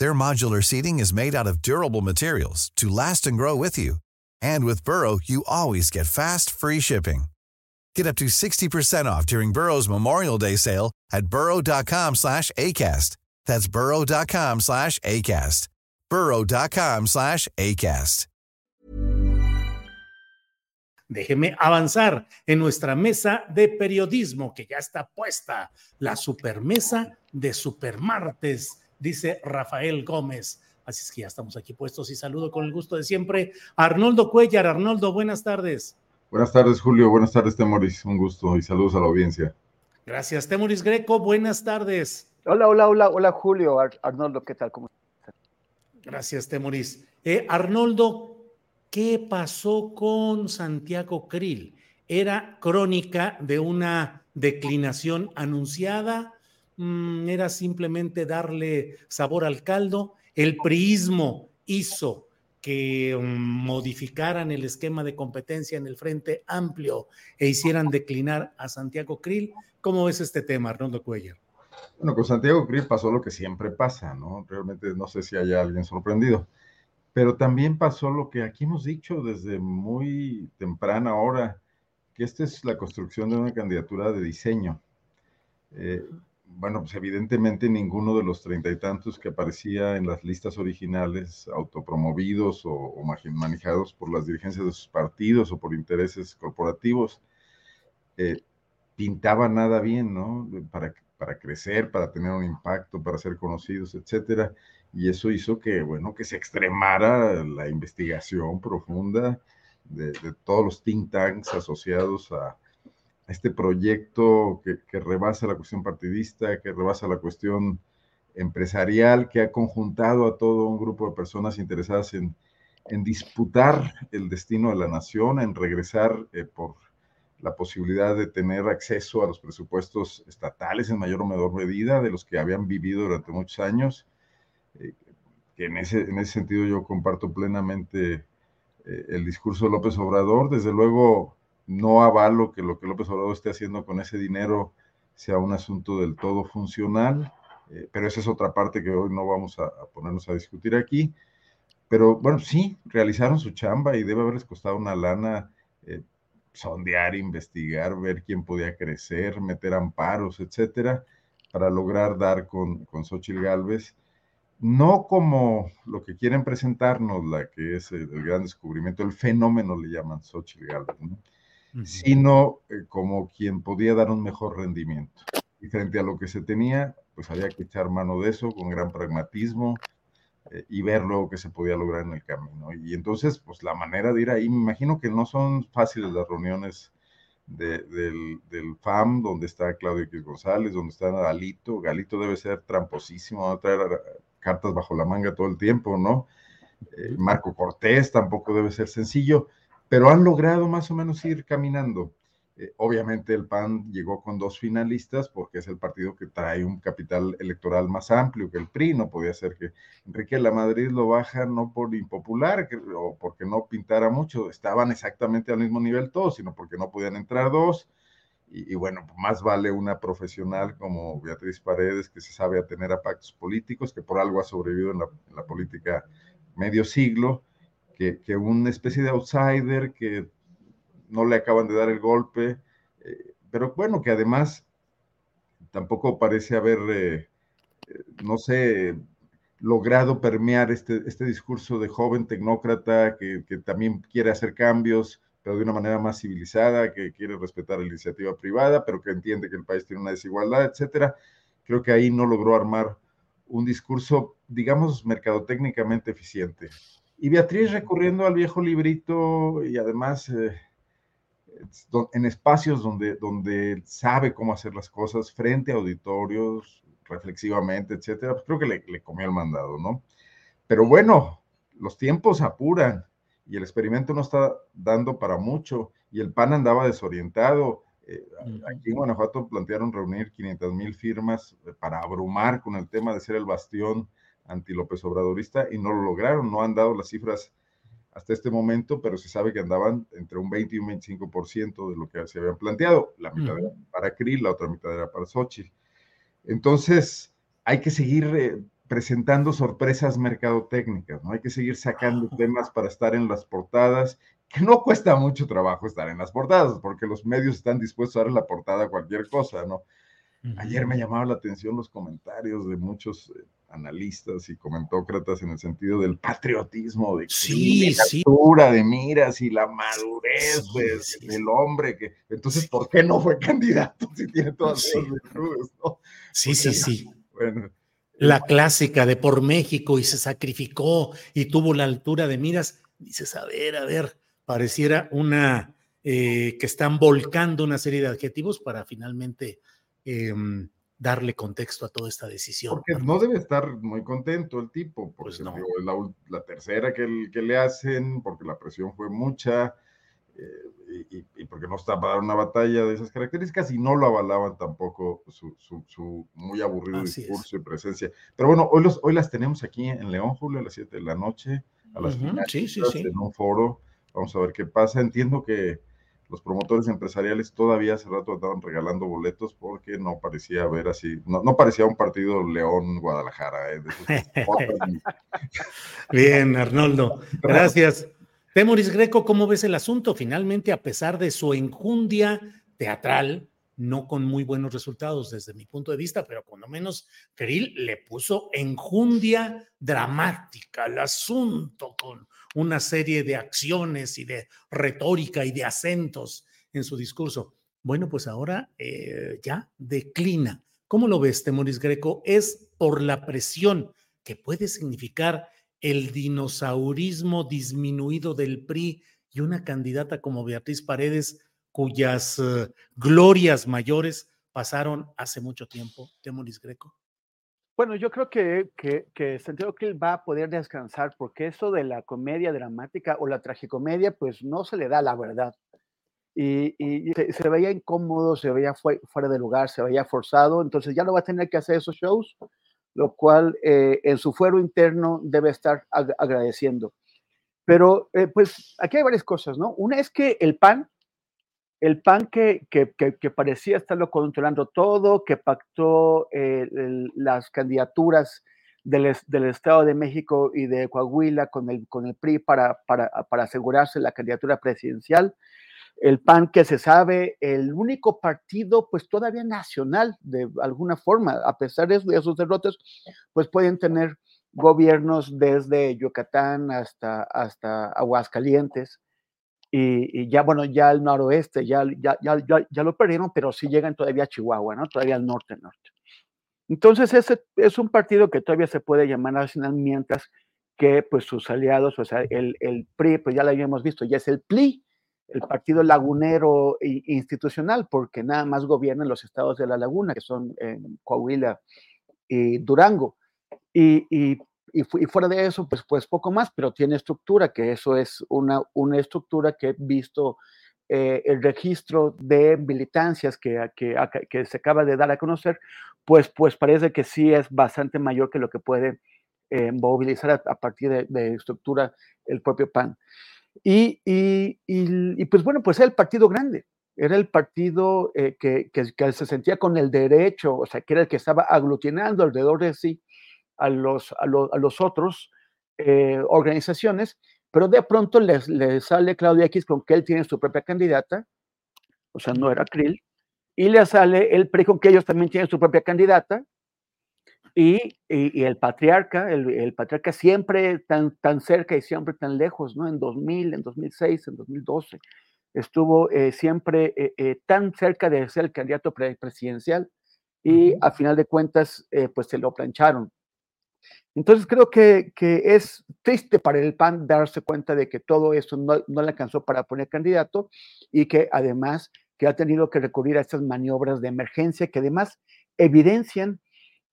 Their modular seating is made out of durable materials to last and grow with you. And with Burrow, you always get fast, free shipping. Get up to 60% off during Burrow's Memorial Day sale at burrow.com slash ACAST. That's burrow.com slash ACAST. burrow.com slash ACAST. Déjeme avanzar en nuestra mesa de periodismo que ya está puesta, la supermesa de Supermartes, dice Rafael Gómez. Así es que ya estamos aquí puestos y saludo con el gusto de siempre a Arnoldo Cuellar. Arnoldo, buenas tardes. Buenas tardes, Julio. Buenas tardes, Temoris. Un gusto y saludos a la audiencia. Gracias, Temoris Greco. Buenas tardes. Hola, hola, hola, hola, Julio. Arnoldo, ¿qué tal? ¿Cómo estás? Gracias, Temoris. Eh, Arnoldo, ¿qué pasó con Santiago Krill? ¿Era crónica de una declinación anunciada? Mm, ¿Era simplemente darle sabor al caldo? ¿El priismo hizo que mm, modificaran el esquema de competencia en el Frente Amplio e hicieran declinar a Santiago Krill. ¿Cómo ves este tema, Arnoldo Cuellar? Bueno, con Santiago Krill pasó lo que siempre pasa, ¿no? Realmente no sé si haya alguien sorprendido, pero también pasó lo que aquí hemos dicho desde muy temprana hora, que esta es la construcción de una candidatura de diseño. Eh, bueno, pues evidentemente ninguno de los treinta y tantos que aparecía en las listas originales, autopromovidos o, manejados por las dirigencias de sus partidos o por intereses corporativos, eh, pintaba nada bien, ¿no? Para, para crecer, para tener un impacto, para ser conocidos, etcétera. Y eso hizo que, bueno, que se extremara la investigación profunda de, de todos los think tanks asociados a, este proyecto que, rebasa la cuestión partidista, que rebasa la cuestión empresarial, que ha conjuntado a todo un grupo de personas interesadas en, disputar el destino de la nación, en regresar eh, por la posibilidad de tener acceso a los presupuestos estatales en mayor o menor medida de los que habían vivido durante muchos años. Eh, que en ese, en ese sentido yo comparto plenamente eh, el discurso de López Obrador. Desde luego, no avalo que lo que López Obrador esté haciendo con ese dinero sea un asunto del todo funcional, eh, pero esa es otra parte que hoy no vamos a, ponernos a discutir aquí. Pero bueno, sí, realizaron su chamba y debe haberles costado una lana eh, sondear, investigar, ver quién podía crecer, meter amparos, etcétera, para lograr dar con, con Xochitl Galvez, no como lo que quieren presentarnos, la que es el, gran descubrimiento, el fenómeno le llaman Xochitl Galvez, ¿no? Sino eh, como quien podía dar un mejor rendimiento. Y frente a lo que se tenía, pues había que echar mano de eso con gran pragmatismo eh, y ver luego que se podía lograr en el camino. Y entonces, pues la manera de ir ahí, me imagino que no son fáciles las reuniones del, FAM, donde está Claudio X González, donde está Galito. Galito debe ser tramposísimo, va a traer cartas bajo la manga todo el tiempo, ¿no? Eh, Marco Cortés tampoco debe ser sencillo pero han logrado más o menos ir caminando. Eh, obviamente el PAN llegó con dos finalistas porque es el partido que trae un capital electoral más amplio que el PRI. No podía ser que Enrique la Madrid lo baja no por impopular o porque no pintara mucho, estaban exactamente al mismo nivel todos, sino porque no podían entrar dos. Y, bueno, más vale una profesional como Beatriz Paredes, que se sabe a tener a pactos políticos, que por algo ha sobrevivido en la política medio siglo, que, una especie de outsider que no le acaban de dar el golpe, eh, pero bueno, que además tampoco parece haber, eh, eh, no sé, logrado permear este, este discurso de joven tecnócrata que, también quiere hacer cambios, pero de una manera más civilizada, que quiere respetar la iniciativa privada, pero que entiende que el país tiene una desigualdad, etcétera. Creo que ahí no logró armar un discurso, digamos, mercadotécnicamente eficiente. Y Beatriz recurriendo al viejo librito y además eh, en espacios donde, donde sabe cómo hacer las cosas frente a auditorios, reflexivamente, etcétera, pues creo que le, le comió el mandado, ¿no? Pero bueno, los tiempos apuran y el experimento no está dando para mucho y el PAN andaba desorientado. Eh, aquí en Guanajuato plantearon reunir 500 mil firmas eh, para abrumar con el tema de ser el bastión anti López Obradorista y no lo lograron, no han dado las cifras hasta este momento, pero se sabe que andaban entre un 20 y un 25% de lo que se habían planteado. La mitad era para Krill, la otra mitad era para Xochitl. Entonces, hay que seguir eh, presentando sorpresas mercadotécnicas, ¿no? Hay que seguir sacando temas para estar en las portadas, que no cuesta mucho trabajo estar en las portadas, porque los medios están dispuestos a dar en la portada cualquier cosa, ¿no? Ayer me llamaba la atención los comentarios de muchos eh, analistas y comentócratas en el sentido del patriotismo, de sí, la altura de miras y la madurez del hombre. Que, entonces, ¿por qué no fue candidato si tiene todas esas virtudes? ¿no? Sí, sí, sí. Bueno, la clásica de por México y se sacrificó y tuvo la altura de miras. Dices, a ver, a ver, pareciera una eh, que están volcando una serie de adjetivos para finalmente em, darle contexto a toda esta decisión. Porque no debe estar muy contento el tipo, porque pues no. la, tercera que, que, le hacen, porque la presión fue mucha, eh, y, porque no está para dar una batalla de esas características, y no lo avalaban tampoco su, su, muy aburrido discurso y presencia. Pero bueno, hoy, los, hoy las tenemos aquí en León, Julio, a las 7 de la noche, a las uh sí, sí, sí. en un foro. Vamos a ver qué pasa. Entiendo que los promotores empresariales todavía hace rato estaban regalando boletos porque no parecía haber así, no, parecía un partido León-Guadalajara. ¿eh? Bien, Arnoldo, gracias. Temoris Greco, ¿cómo ves el asunto? Finalmente, a pesar de su enjundia teatral, no con muy buenos resultados desde mi punto de vista, pero lo menos Krill le puso enjundia dramática al asunto con una serie de acciones y de retórica y de acentos en su discurso. Bueno, pues ahora eh, ya declina. ¿Cómo lo ves, Temoris Greco? ¿Es por la presión que puede significar el dinosaurismo disminuido del PRI y una candidata como Beatriz Paredes, cuyas eh, glorias mayores pasaron hace mucho tiempo, Temoris Greco? Bueno, yo creo que, que, que Santiago Krill va a poder descansar porque eso de la comedia dramática o la tragicomedia, pues no se le da la verdad. Y, se, veía incómodo, se veía fuera de lugar, se veía forzado, entonces ya no va a tener que hacer esos shows, lo cual eh, en su fuero interno debe estar agradeciendo. Pero eh, pues aquí hay varias cosas, ¿no? Una es que el PAN el PAN que, parecía estarlo controlando todo, que pactó eh, las candidaturas del, Estado de México y de Coahuila con el, PRI para, asegurarse la candidatura presidencial. El PAN que se sabe, el único partido pues todavía nacional de alguna forma, a pesar de, de sus derrotas, pues pueden tener gobiernos desde Yucatán hasta Aguascalientes y, ya, bueno, ya al noroeste, ya, ya, ya, ya, lo perdieron, pero sí llegan todavía a Chihuahua, ¿no? Todavía al norte-norte. Entonces, ese es un partido que todavía se puede llamar nacional, mientras que, pues, sus aliados, o sea, el, el PRI, pues ya lo habíamos visto, ya es el PLI, el partido lagunero e institucional, porque nada más gobiernan los estados de la laguna, que son Coahuila y Durango. Y, y y, fuera de eso, pues, pues poco más, pero tiene estructura, que eso es una, una estructura que he visto eh, el registro de militancias que, que, se acaba de dar a conocer, pues, pues parece que sí es bastante mayor que lo que puede eh, movilizar a, partir de, estructura el propio PAN. Y, y, y, pues bueno, pues era el partido grande, era el partido eh, que, que, se sentía con el derecho, o sea, que era el que estaba aglutinando alrededor de sí a los, a los, otros eh, organizaciones, pero de pronto les, sale Claudia X con que él tiene su propia candidata, o sea, no era Krill, y le sale el PRI con que ellos también tienen su propia candidata, y, y, el patriarca, el, el, patriarca siempre tan, tan cerca y siempre tan lejos, ¿no? En 2000, en 2006, en 2012, estuvo eh, siempre tan cerca de ser el candidato presidencial y a final de cuentas, pues se lo plancharon. Entonces creo que, es triste para el PAN darse cuenta de que todo eso no, le alcanzó para poner candidato y que además que ha tenido que recurrir a estas maniobras de emergencia que además evidencian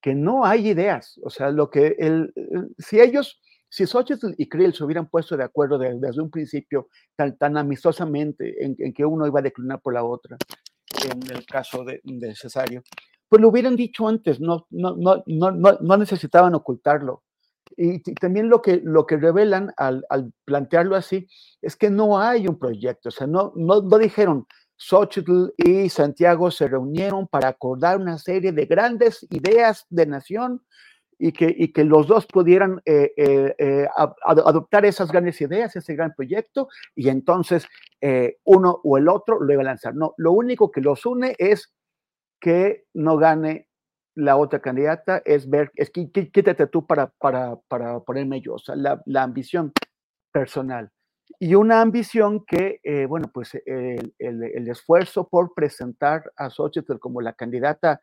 que no hay ideas. O sea, lo que el, si ellos, si Xochitl y Krill se hubieran puesto de acuerdo desde, un principio tan, tan amistosamente en, que uno iba a declinar por la otra, en el caso de, de Cesario, pues lo hubieran dicho antes, no, no, no, no, no necesitaban ocultarlo. Y, también lo que, lo que revelan al, al, plantearlo así es que no hay un proyecto, o sea, no, no, no dijeron, Xochitl y Santiago se reunieron para acordar una serie de grandes ideas de nación y que, y que los dos pudieran eh, eh, eh, adoptar esas grandes ideas, ese gran proyecto, y entonces uno o el otro lo iba a lanzar. No, lo único que los une es que no gane la otra candidata, es ver, es que quítate tú para, para, para ponerme yo, o sea, la, la ambición personal. Y una ambición que, eh, bueno, pues el, el, esfuerzo por presentar a Xochitl como la candidata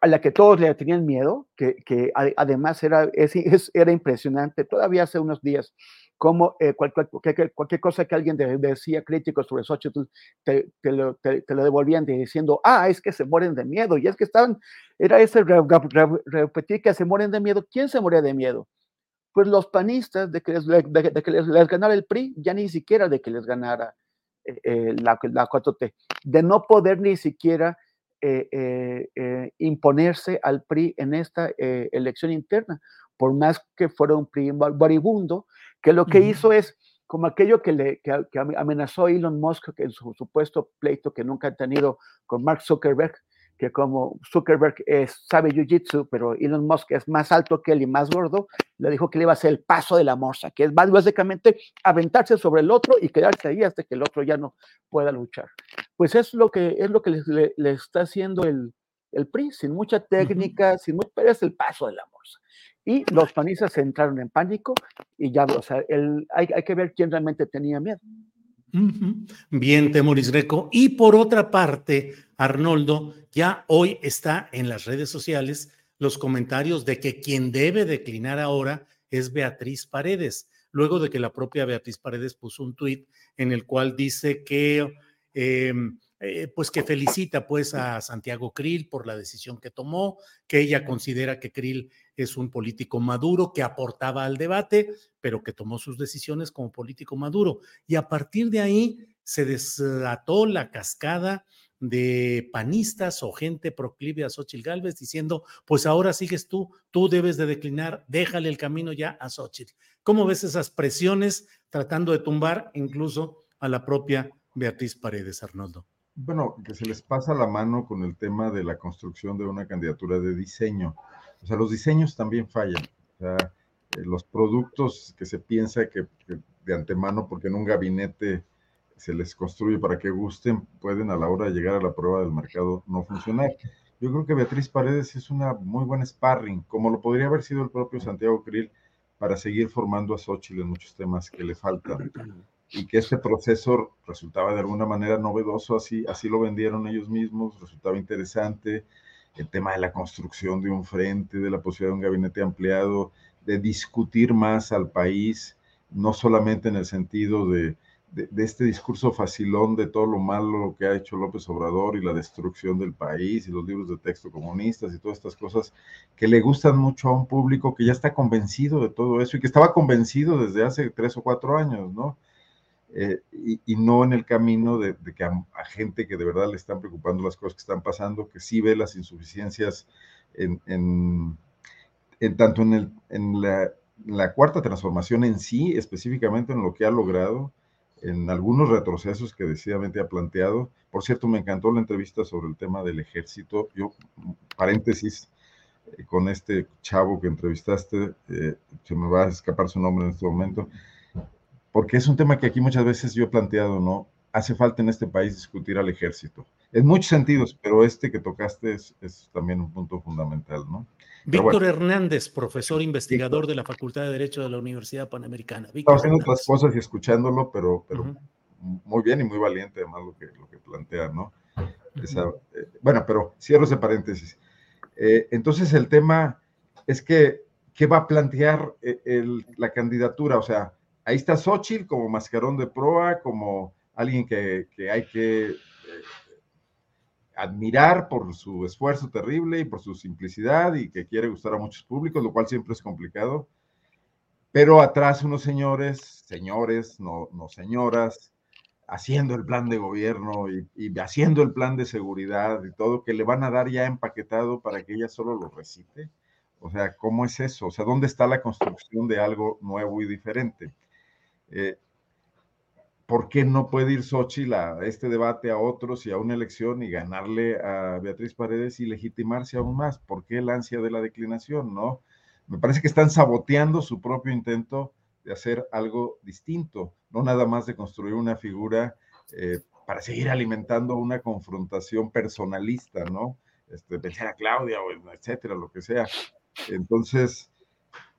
a la que todos le tenían miedo, que, que además era, es, era impresionante, todavía hace unos días como eh, cualquier, cualquier, cosa que alguien decía crítico sobre Xochitl, te, te, lo, te, lo, devolvían diciendo, ah, es que se mueren de miedo, y es que estaban, era ese repetir que se mueren de miedo, ¿quién se moría de miedo? Pues los panistas de que les, de, que les, ganara el PRI, ya ni siquiera de que les ganara eh, eh, la, la 4T, de no poder ni siquiera imponerse al PRI en esta elección interna, por más que fuera un PRI maribundo, que lo que hizo es como aquello que, le, que, amenazó Elon Musk en su supuesto pleito que nunca ha tenido con Mark Zuckerberg, que como Zuckerberg es, sabe jiu-jitsu, pero Elon Musk es más alto que él y más gordo, le dijo que le iba a hacer el paso de la morsa, que es básicamente aventarse sobre el otro y quedarse ahí hasta que el otro ya no pueda luchar. Pues es lo que, es lo que le, le, está haciendo el, el PRI, sin mucha técnica, sin pero es el paso de la morsa. Y los panistas entraron en pánico y ya, o sea, el, hay, que ver quién realmente tenía miedo. Bien, Temoris Greco. Y por otra parte, Arnoldo, ya hoy está en las redes sociales los comentarios de que quien debe declinar ahora es Beatriz Paredes, luego de que la propia Beatriz Paredes puso un tuit en el cual dice que eh, eh, pues que felicita pues a Santiago Krill por la decisión que tomó, que ella considera que Krill es un político maduro que aportaba al debate, pero que tomó sus decisiones como político maduro. Y a partir de ahí se desató la cascada de panistas o gente proclive a Xochitl Gálvez diciendo, pues ahora sigues tú, tú debes de declinar, déjale el camino ya a Xochitl. ¿Cómo ves esas presiones tratando de tumbar incluso a la propia Beatriz Paredes, Arnoldo? Bueno, que se les pasa la mano con el tema de la construcción de una candidatura de diseño. O sea, los diseños también fallan. O sea, eh, los productos que se piensa que, de antemano, porque en un gabinete se les construye para que gusten, pueden a la hora de llegar a la prueba del mercado no funcionar. Yo creo que Beatriz Paredes es una muy buena sparring, como lo podría haber sido el propio Santiago Krill, para seguir formando a Xochitl en muchos temas que le faltan y que este proceso resultaba de alguna manera novedoso, así, así lo vendieron ellos mismos, resultaba interesante, el tema de la construcción de un frente, de la posibilidad de un gabinete ampliado, de discutir más al país, no solamente en el sentido de, de, este discurso facilón de todo lo malo que ha hecho López Obrador y la destrucción del país y los libros de texto comunistas y todas estas cosas que le gustan mucho a un público que ya está convencido de todo eso y que estaba convencido desde hace tres o cuatro años, ¿no? Eh, y, no en el camino de, que a, gente que de verdad le están preocupando las cosas que están pasando, que sí ve las insuficiencias en, en, tanto en, el, en la, la, cuarta transformación en sí, específicamente en lo que ha logrado, en algunos retrocesos que decididamente ha planteado. Por cierto, me encantó la entrevista sobre el tema del ejército. Yo, paréntesis, eh, con este chavo que entrevistaste, eh, se me va a escapar su nombre en este momento porque es un tema que aquí muchas veces yo he planteado, ¿no? Hace falta en este país discutir al ejército. En muchos sentidos, pero este que tocaste es, también un punto fundamental, ¿no? Víctor Hernández, profesor investigador de la Facultad de Derecho de la Universidad Panamericana. Estaba haciendo otras cosas y escuchándolo, pero, pero muy bien y muy valiente además lo que, lo que plantea, ¿no? Eh, bueno, pero cierro ese paréntesis. Eh, entonces el tema es que, ¿qué va a plantear la candidatura? O sea, ahí está Xochitl como mascarón de proa, como alguien que, que hay que admirar por su esfuerzo terrible y por su simplicidad y que quiere gustar a muchos públicos, lo cual siempre es complicado. Pero atrás unos señores, señores, no, no señoras, haciendo el plan de gobierno y, y, haciendo el plan de seguridad y todo, que le van a dar ya empaquetado para que ella solo lo recite. O sea, ¿cómo es eso? O sea, ¿dónde está la construcción de algo nuevo y diferente? Eh, ¿por qué no puede ir Xochitl a este debate, a otros y a una elección y ganarle a Beatriz Paredes y legitimarse aún más? ¿Por qué el ansia de la declinación, no? Me parece que están saboteando su propio intento de hacer algo distinto, no nada más de construir una figura eh, para seguir alimentando una confrontación personalista, ¿no? Este, pensar a Claudia o etcétera, lo que sea. Entonces,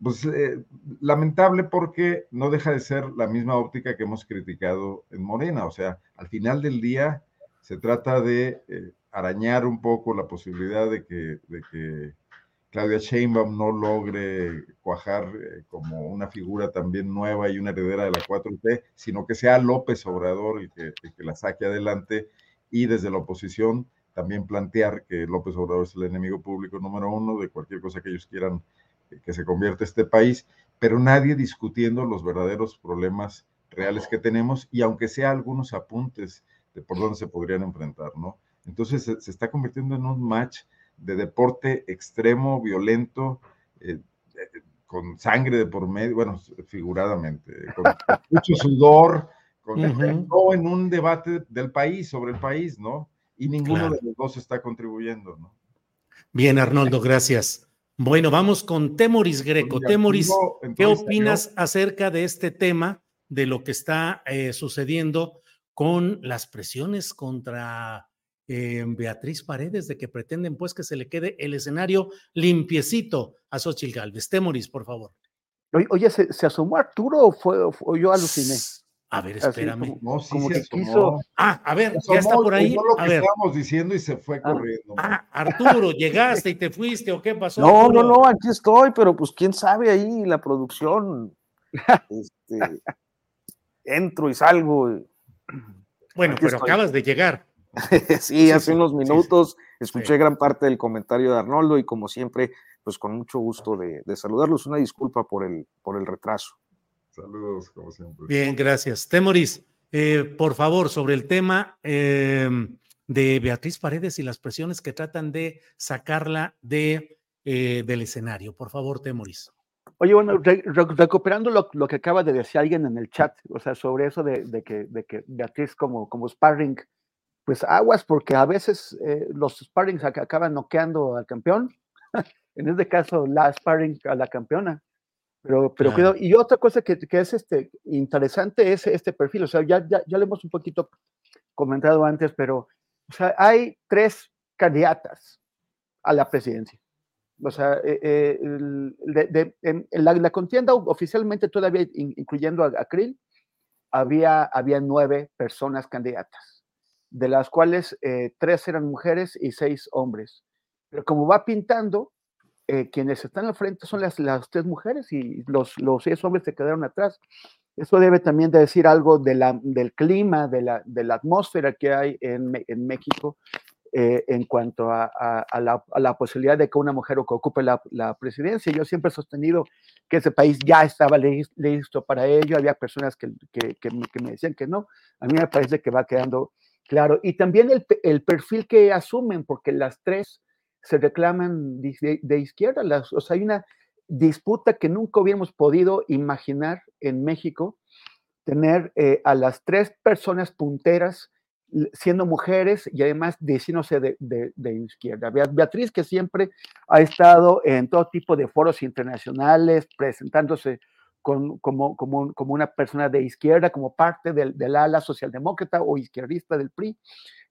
pues eh, lamentable porque no deja de ser la misma óptica que hemos criticado en Morena. O sea, al final del día se trata de eh, arañar un poco la posibilidad de que, de que Claudia Sheinbaum no logre cuajar eh, como una figura también nueva y una heredera de la 4T, sino que sea López Obrador el el que la saque adelante y desde la oposición también plantear que López Obrador es el enemigo público número uno de cualquier cosa que ellos quieran que se convierte este país, pero nadie discutiendo los verdaderos problemas reales que tenemos y aunque sea algunos apuntes de por dónde se podrían enfrentar, ¿no? Entonces se, está convirtiendo en un match de deporte extremo, violento, eh, eh, con sangre de por medio, bueno, figuradamente, con, mucho sudor, con, en un debate del país, sobre el país, ¿no? Y ninguno de los dos está contribuyendo, ¿no? Bien, Arnoldo, gracias. Bueno, vamos con Temoris Greco. Temoris, ¿qué opinas acerca de este tema, de lo que está eh, sucediendo con las presiones contra eh, Beatriz Paredes, de que pretenden pues que se le quede el escenario limpiecito a Xochitl Galvez? Temoris, por favor. Oye, ¿se, asomó Arturo o, fue, o yo aluciné? A ver, espérame. no, sí se quiso. Ah, a ver, ya está por ahí. lo a que ver. estábamos diciendo y se fue ah, corriendo. Ah, Arturo, llegaste y te fuiste o qué pasó. No, no, no, aquí estoy, pero pues quién sabe ahí la producción. Este, entro y salgo. Bueno, pero acabas de llegar. sí, hace unos minutos escuché gran parte del comentario de Arnoldo y como siempre, pues con mucho gusto de, de saludarlos. Una disculpa por el, por el retraso. Saludos, como siempre. Bien, gracias. Temoris, eh, por favor, sobre el tema eh, de Beatriz Paredes y las presiones que tratan de sacarla de, eh, del escenario. Por favor, Temoris. Oye, bueno, recuperando lo, lo, que acaba de decir alguien en el chat, o sea, sobre eso de, de, que, de que, Beatriz como, como sparring, pues aguas, porque a veces los sparrings acaban noqueando al campeón. en este caso, la sparring a la campeona. Pero, pero cuidado. Y otra cosa que, que, es este, interesante es este perfil. O sea, ya, ya, ya lo hemos un poquito comentado antes, pero o sea, hay tres candidatas a la presidencia. O sea, eh, eh, de, de, en, la, la, contienda oficialmente todavía, incluyendo a, a Krill, había, había nueve personas candidatas, de las cuales eh, tres eran mujeres y seis hombres. Pero como va pintando, eh, quienes están al frente son las, las tres mujeres y los, los seis hombres se quedaron atrás. Eso debe también de decir algo de la, del clima, de la, de la atmósfera que hay en, en México eh, en cuanto a, a, a, la, a, la, posibilidad de que una mujer ocupe la, presidencia. Yo siempre he sostenido que ese país ya estaba listo para ello. Había personas que, que, que, me, que me decían que no. A mí me parece que va quedando claro. Y también el, el perfil que asumen, porque las tres se reclaman de, izquierda. Las, o sea, hay una disputa que nunca hubiéramos podido imaginar en México, tener eh, a las tres personas punteras siendo mujeres y además diciéndose de, de, de, izquierda. Beatriz, que siempre ha estado en todo tipo de foros internacionales, presentándose como, como, como, una persona de izquierda, como parte del, del ala socialdemócrata o izquierdista del PRI,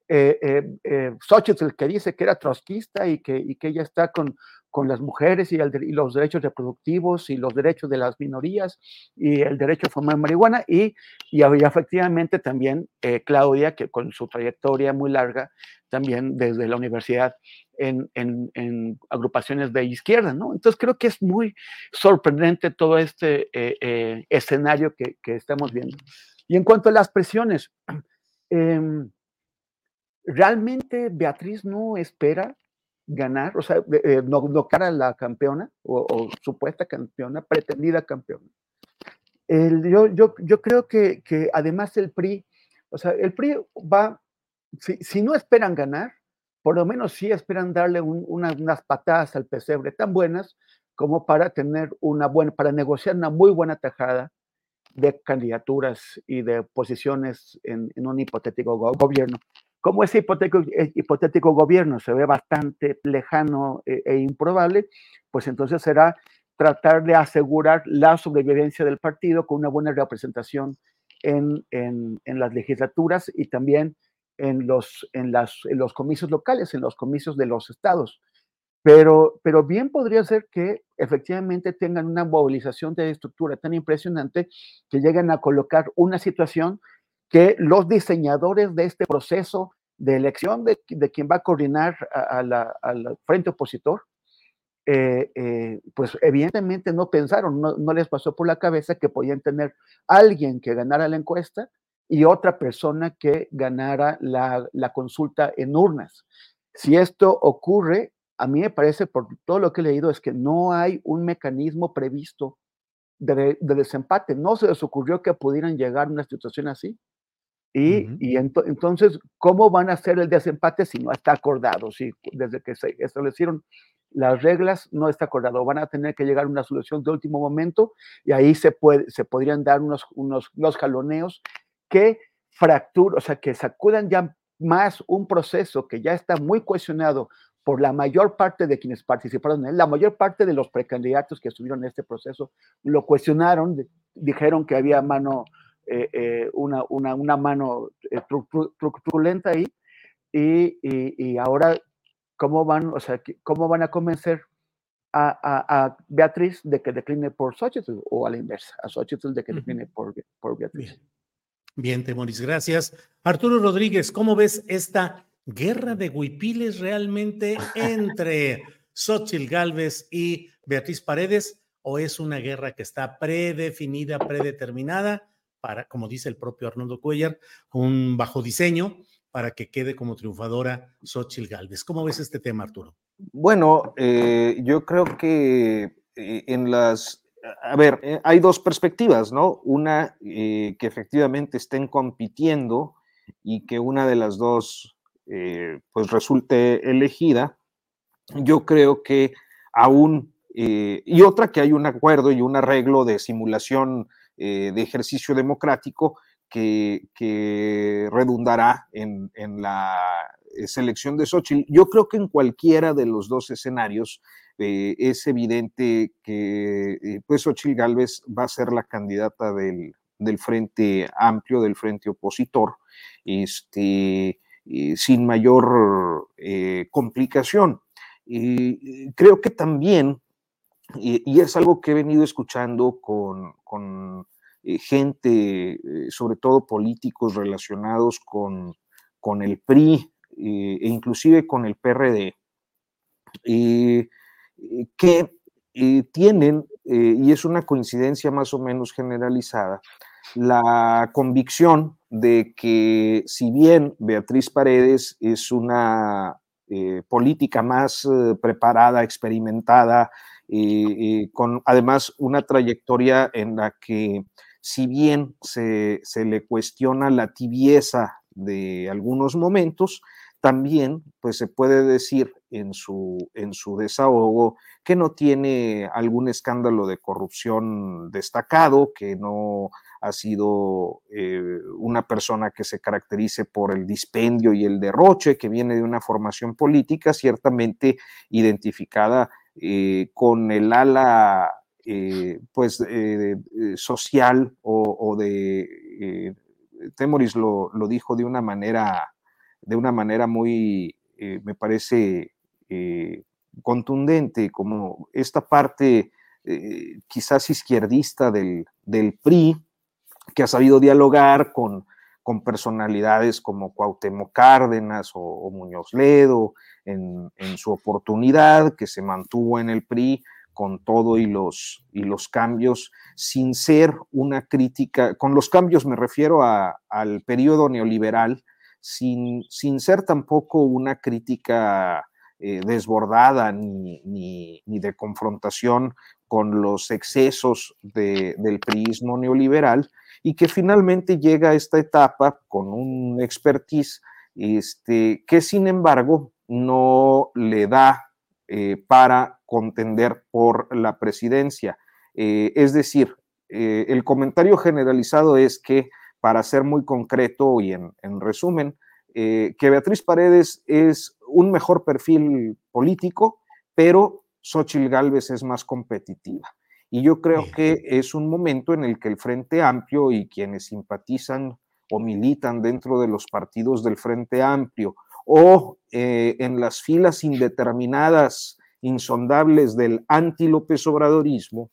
eh, eh, eh, Xochitl, que dice que era trotskista y que, que ella está con, con las mujeres y, los derechos reproductivos y los derechos de las minorías y el derecho a fumar marihuana y, y, efectivamente también eh, Claudia, que con su trayectoria muy larga, también desde la universidad en, en, agrupaciones de izquierda, ¿no? Entonces creo que es muy sorprendente todo este eh, eh, escenario que, que, estamos viendo. Y en cuanto a las presiones, em, realmente Beatriz no espera ganar, o sea, eh, no, no cara la campeona o, supuesta campeona, pretendida campeona. Yo, yo, yo, creo que, que, además el PRI, o sea, el PRI va, si, si, no esperan ganar, por lo menos sí esperan darle unas patadas al pesebre tan buenas como para tener una buena, para negociar una muy buena tajada de candidaturas y de posiciones en un hipotético gobierno. Como ese hipotético, eh, hipotético gobierno se ve bastante lejano e, e, improbable, pues entonces será tratar de asegurar la sobrevivencia del partido con una buena representación en, las legislaturas y también en los comicios locales, en los comicios de los estados. Pero, pero bien podría ser que efectivamente tengan una movilización de estructura tan impresionante que lleguen a colocar una situación que los diseñadores de este proceso de elección de, quien va a coordinar al frente opositor, eh, eh, pues evidentemente no pensaron, no, les pasó por la cabeza que podían tener alguien que ganara la encuesta y otra persona que ganara la, consulta en urnas. Si esto ocurre, a mí me parece, por todo lo que he leído, es que no hay un mecanismo previsto de, de desempate. No se les ocurrió que pudieran llegar a una situación así. Y, entonces, ¿cómo van a hacer el desempate si no está acordado? Si desde que se establecieron las reglas no está acordado, van a tener que llegar a una solución de último momento y ahí se, puede, se podrían dar unos, unos, jaloneos que fracturan, o sea, que sacudan ya más un proceso que ya está muy cuestionado por la mayor parte de quienes participaron en él, la mayor parte de los precandidatos que estuvieron en este proceso lo cuestionaron, dijeron que había mano, una, una, una, mano eh, truculenta ahí. Y, y, ahora, ¿cómo van, o sea, cómo van a convencer a, a, Beatriz de que decline por Xochitl o a la inversa, a Xochitl de que decline por, por Beatriz? Bien, Temoris, gracias. Arturo Rodríguez, ¿cómo ves esta guerra de huipiles realmente entre Xochitl Galvez y Beatriz Paredes? ¿O es una guerra que está predefinida, predeterminada? Para, como dice el propio Arnoldo Cuellar, un bajo diseño para que quede como triunfadora Xochitl Galvez. ¿Cómo ves este tema, Arturo? Bueno, eh, yo creo que eh, en las... A ver, eh, hay dos perspectivas, ¿no? Una, que efectivamente estén compitiendo y que una de las dos, pues, resulte elegida. Yo creo que aún... y otra, que hay un acuerdo y un arreglo de simulación eh, de ejercicio democrático que, redundará en, la eh, selección de Xochitl. Yo creo que en cualquiera de los dos escenarios eh, es evidente que pues Xochitl Gálvez va a ser la candidata del, Frente Amplio, del Frente Opositor, este, sin mayor complicación. Y creo que también y, es algo que he venido escuchando con, eh, gente, eh, sobre todo políticos relacionados con, con el PRI eh, e inclusive con el PRD, que tienen, y es una coincidencia más o menos generalizada, la convicción de que si bien Beatriz Paredes es una política más preparada, experimentada, y, con además una trayectoria en la que si bien se, le cuestiona la tibieza de algunos momentos, también pues se puede decir en su, en su desahogo que no tiene algún escándalo de corrupción destacado, que no ha sido eh, una persona que se caracterice por el dispendio y el derroche, que viene de una formación política ciertamente identificada eh, con el ala eh, pues eh, social o, de Temoris lo, dijo de una manera de una manera muy me parece contundente como esta parte quizás izquierdista del, del, PRI, que ha sabido dialogar con, con personalidades como Cuauhtémoc Cárdenas o, Muñoz Ledo en, su oportunidad, que se mantuvo en el PRI con todo y los, y los cambios, sin ser una crítica, con los cambios me refiero a, al periodo neoliberal, sin, sin ser tampoco una crítica eh, desbordada ni, ni, ni, de confrontación con los excesos de, del priismo neoliberal y que finalmente llega a esta etapa con un expertise este, que sin embargo no le da eh, para contender por la presidencia. Eh, es decir, eh, el comentario generalizado es que, para ser muy concreto y en, resumen, que Beatriz Paredes es un mejor perfil político, pero Xochitl Gálvez es más competitiva. Y yo creo que es un momento en el que el Frente Amplio y quienes simpatizan o militan dentro de los partidos del Frente Amplio o eh, en las filas indeterminadas, insondables del anti-López Obradorismo,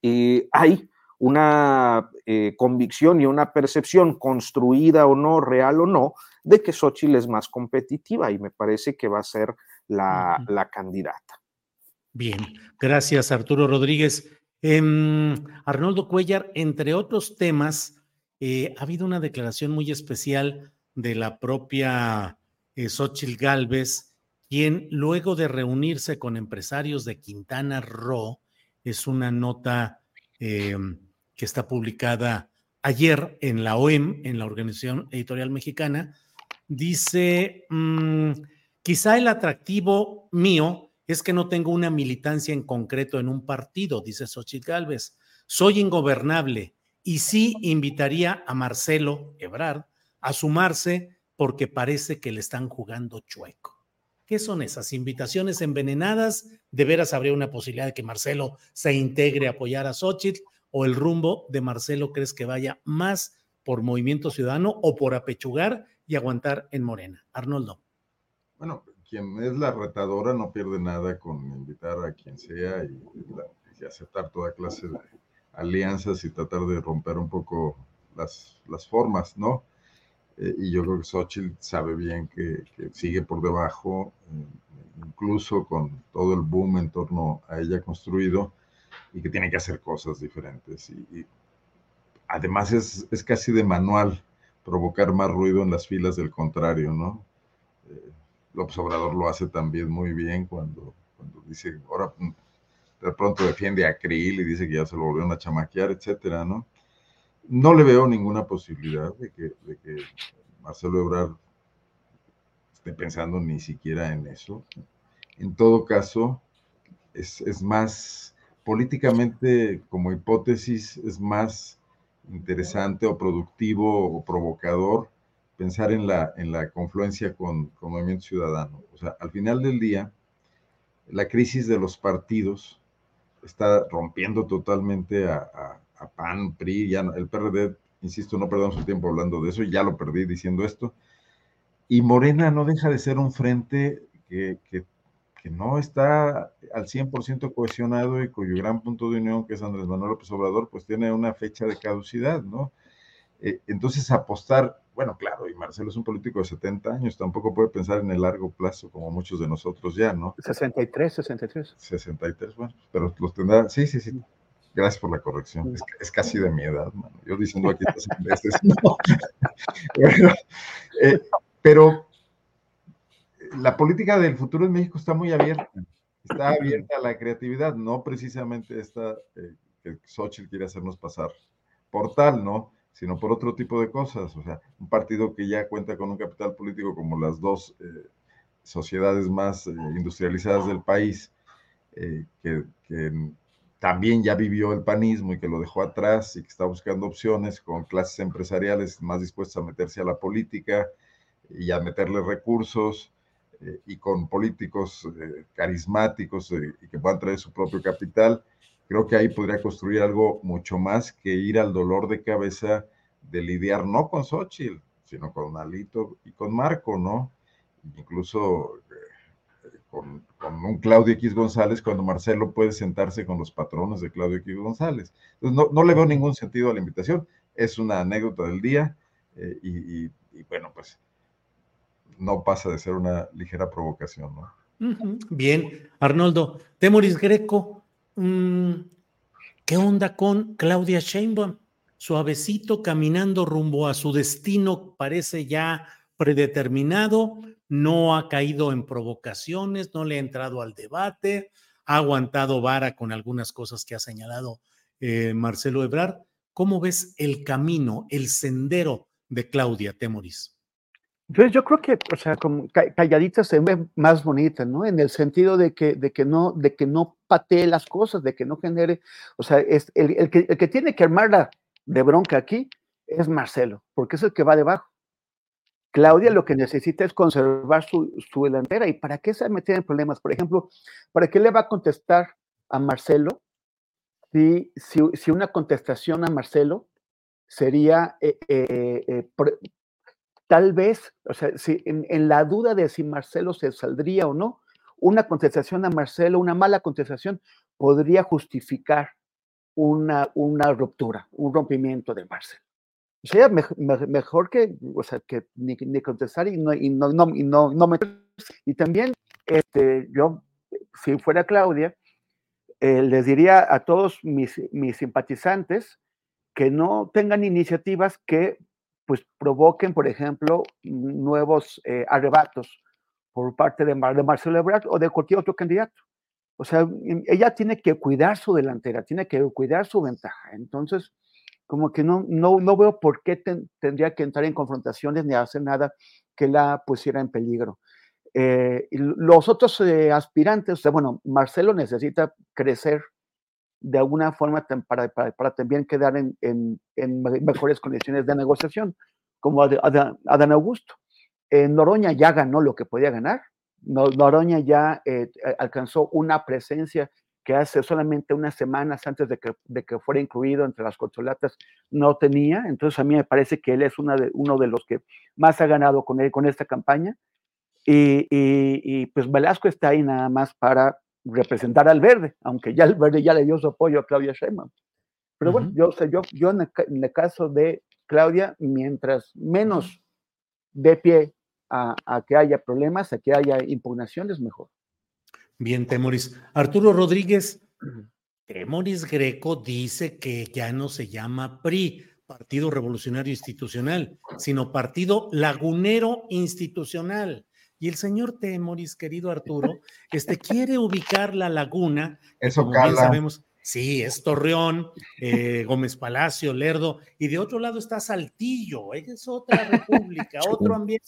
eh, hay una eh, convicción y una percepción construida o no, real o no, de que Xochitl es más competitiva y me parece que va a ser la, la candidata. Bien, gracias Arturo Rodríguez. Eh, Arnoldo Cuellar, entre otros temas, ha habido una declaración muy especial de la propia Xochitl Galvez, quien luego de reunirse con empresarios de Quintana Roo, es una nota eh, que está publicada ayer en la OEM, en la Organización Editorial Mexicana, dice, mm, quizá el atractivo mío es que no tengo una militancia en concreto en un partido, dice Xochitl Galvez. Soy ingobernable y sí invitaría a Marcelo Ebrard a sumarse porque parece que le están jugando chueco. ¿Qué son esas invitaciones envenenadas? ¿De veras habría una posibilidad de que Marcelo se integre a apoyar a Xochitl? ¿O el rumbo de Marcelo crees que vaya más por movimiento ciudadano o por apechugar y aguantar en Morena? Arnoldo. Bueno, quien es la retadora no pierde nada con invitar a quien sea y, y aceptar toda clase de alianzas y tratar de romper un poco las, las formas, ¿no? Eh, y yo creo que Xochitl sabe bien que, sigue por debajo, eh, incluso con todo el boom en torno a ella construido, y que tiene que hacer cosas diferentes. Y, además es, es, casi de manual provocar más ruido en las filas del contrario, ¿no? Eh, López Obrador lo hace también muy bien cuando, cuando dice, ahora mm, de pronto defiende a Krill y dice que ya se lo volvieron a chamaquear, etcétera, ¿no? No le veo ninguna posibilidad de que, Marcelo Ebrard esté pensando ni siquiera en eso. En todo caso, es, más políticamente como hipótesis, es más interesante o productivo o provocador pensar en la, en la confluencia con, con Movimiento Ciudadano. O sea, al final del día, la crisis de los partidos está rompiendo totalmente a PAN, PRI, ya el PRD, insisto, no perdamos el tiempo hablando de eso, ya lo perdí diciendo esto. Y Morena no deja de ser un frente que, que, no está al 100% cohesionado y cuyo gran punto de unión, que es Andrés Manuel López Obrador, pues tiene una fecha de caducidad, ¿no? Eh, entonces apostar, bueno, claro, y Marcelo es un político de 70 años, tampoco puede pensar en el largo plazo como muchos de nosotros ya, ¿no? 63, 63. 63, bueno, pero los tendrá, sí, sí, sí, Gracias por la corrección. Es, casi de mi edad, mano. Yo diciendo aquí veces, no. Eh, pero la política del futuro en México está muy abierta. Está abierta a la creatividad, no precisamente esta eh, que Xochitl quiere hacernos pasar por tal, ¿no? Sino por otro tipo de cosas. O sea, un partido que ya cuenta con un capital político como las dos eh, sociedades más industrializadas del país, que, que también ya vivió el panismo y que lo dejó atrás y que está buscando opciones con clases empresariales más dispuestas a meterse a la política y a meterle recursos eh, y con políticos eh, carismáticos eh, y que puedan traer su propio capital, creo que ahí podría construir algo mucho más que ir al dolor de cabeza de lidiar no con Xochitl, sino con Alito y con Marco, ¿no? Incluso con, un Claudio X González cuando Marcelo puede sentarse con los patrones de Claudio X González. Entonces, no, le veo ningún sentido a la invitación. Es una anécdota del día eh, y, bueno, pues no pasa de ser una ligera provocación, ¿no? Bien, Arnoldo. Temoris Greco, mm, ¿qué onda con Claudia Sheinbaum? Suavecito, caminando rumbo a su destino, parece ya predeterminado, no ha caído en provocaciones, no le ha entrado al debate, ha aguantado vara con algunas cosas que ha señalado eh, Marcelo Ebrard. ¿Cómo ves el camino, el sendero de Claudia Temoris? Pues yo creo que, o sea, como calladita se ve más bonita, ¿no? En el sentido de que, de que no, de que no patee las cosas, de que no genere, o sea, es el, que, el que tiene que armarla de bronca aquí es Marcelo, porque es el que va debajo. Claudia lo que necesita es conservar su, su delantera. ¿Y para qué se mete en problemas? Por ejemplo, ¿para qué le va a contestar a Marcelo si, si, una contestación a Marcelo sería eh, eh, eh, tal vez, o sea, si en, la duda de si Marcelo se saldría o no, una contestación a Marcelo, una mala contestación, podría justificar una, una ruptura, un rompimiento de Marcelo. O sea, mejor que, o sea, que ni, contestar y no, y no, y no, no Y también, este, yo, si fuera Claudia, eh, les diría a todos mis, mis simpatizantes que no tengan iniciativas que pues provoquen, por ejemplo, nuevos eh, arrebatos por parte de, de Marcelo Ebrard o de cualquier otro candidato. O sea, ella tiene que cuidar su delantera, tiene que cuidar su ventaja. Entonces, como que no, no, no veo por qué tendría que entrar en confrontaciones ni hacer nada que la pusiera en peligro. Eh, los otros eh, aspirantes, o bueno, Marcelo necesita crecer de alguna forma para, para, también quedar en, en, mejores condiciones de negociación, como Adán Augusto. Noroña ya ganó lo que podía ganar. Noroña ya eh, alcanzó una presencia que hace solamente unas semanas antes de que, de que fuera incluido entre las corcholatas no tenía. Entonces a mí me parece que él es una de, uno de los que más ha ganado con, él, con esta campaña. Y, y, pues Velasco está ahí nada más para representar al verde, aunque ya el verde ya le dio su apoyo a Claudia Sheinbaum. Pero bueno, yo, sé, yo, yo en el, caso de Claudia, mientras menos de pie a, a, que haya problemas, a que haya impugnaciones, mejor. Bien, Temoris. Arturo Rodríguez, Temoris Greco dice que ya no se llama PRI, Partido Revolucionario Institucional, sino Partido Lagunero Institucional. Y el señor Temoris, querido Arturo, este, quiere ubicar la laguna. Eso como bien sabemos, sí, es Torreón, eh, Gómez Palacio, Lerdo, y de otro lado está Saltillo, es otra república, otro ambiente.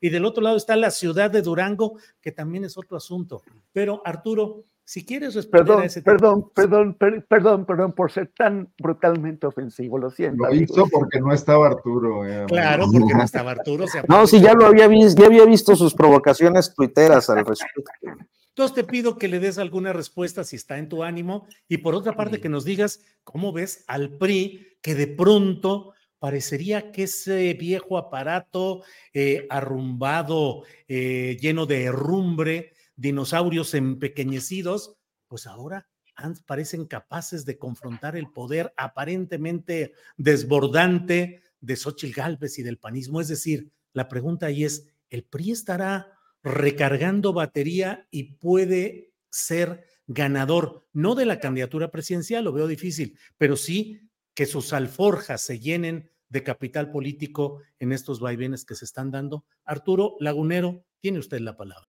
Y del otro lado está la ciudad de Durango, que también es otro asunto. Pero Arturo, si quieres responder perdón, a ese perdón, perdón, perdón, perdón, por ser tan brutalmente ofensivo, lo siento. Lo hizo porque no estaba Arturo. Eh, claro, porque no estaba Arturo. no, si ya lo había visto, ya había visto sus provocaciones tuiteras al respecto. Entonces te pido que le des alguna respuesta si está en tu ánimo y por otra parte que nos digas cómo ves al PRI que de pronto parecería que ese viejo aparato eh, arrumbado, eh, lleno de herrumbre, dinosaurios empequeñecidos, pues ahora parecen capaces de confrontar el poder aparentemente desbordante de Xochitl Gálvez y del panismo. Es decir, la pregunta ahí es, ¿el PRI estará recargando batería y puede ser ganador, no de la candidatura presidencial, lo veo difícil, pero sí que sus alforjas se llenen de capital político en estos vaivenes que se están dando. Arturo Lagunero, tiene usted la palabra.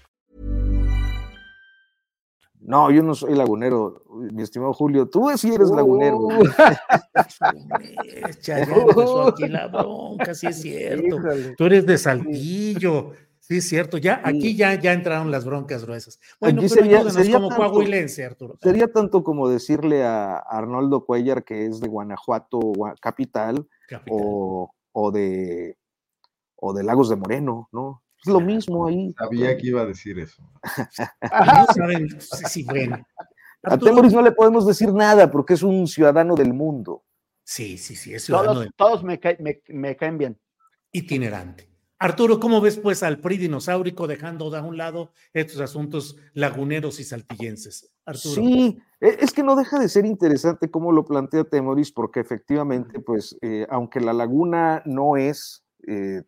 No, yo no soy lagunero, mi estimado Julio. Tú sí eres lagunero. Uh, ya empezó aquí la bronca, sí es cierto. Híjole. Tú eres de Saltillo. Sí, es cierto. Ya, aquí ya, ya entraron las broncas gruesas. Bueno, Aquí pero sería- sería como tanto- coahuilense, Arturo. Sería tanto como decirle a Arnoldo Cuellar que es de Guanajuato Gua- capital, Capital. o, o de o de Lagos de Moreno, ¿no? Es lo mismo ahí. Sabía que iba a decir eso. No saben, sí, sí, bueno. A Arturo, Temoris no le podemos decir nada porque es un ciudadano del mundo. Sí, sí, sí, es ciudadano Todos, me, cae- me- me caen bien. itinerante. Arturo, ¿cómo ves pues al PRI dinosaurico dejando de a un lado estos asuntos laguneros y saltillenses? Arturo. Sí, e- es que no deja de ser interesante cómo lo plantea Temoris, porque efectivamente, pues, eh, aunque la laguna no es eh,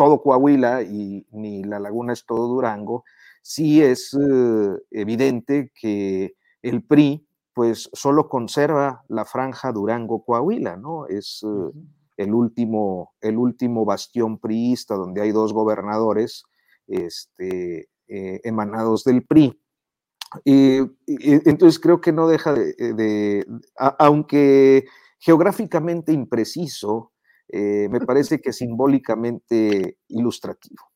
todo Coahuila y ni la laguna es todo Durango, sí es eh, evidente que el PRI, pues, solo conserva la franja Durango-Coahuila, ¿no? Es eh, el, último, el último bastión priista donde hay dos gobernadores este, eh, emanados del PRI. Y- entonces creo que no deja de, de- a- aunque geográficamente impreciso, eh, me parece que simbólicamente ilustrativo.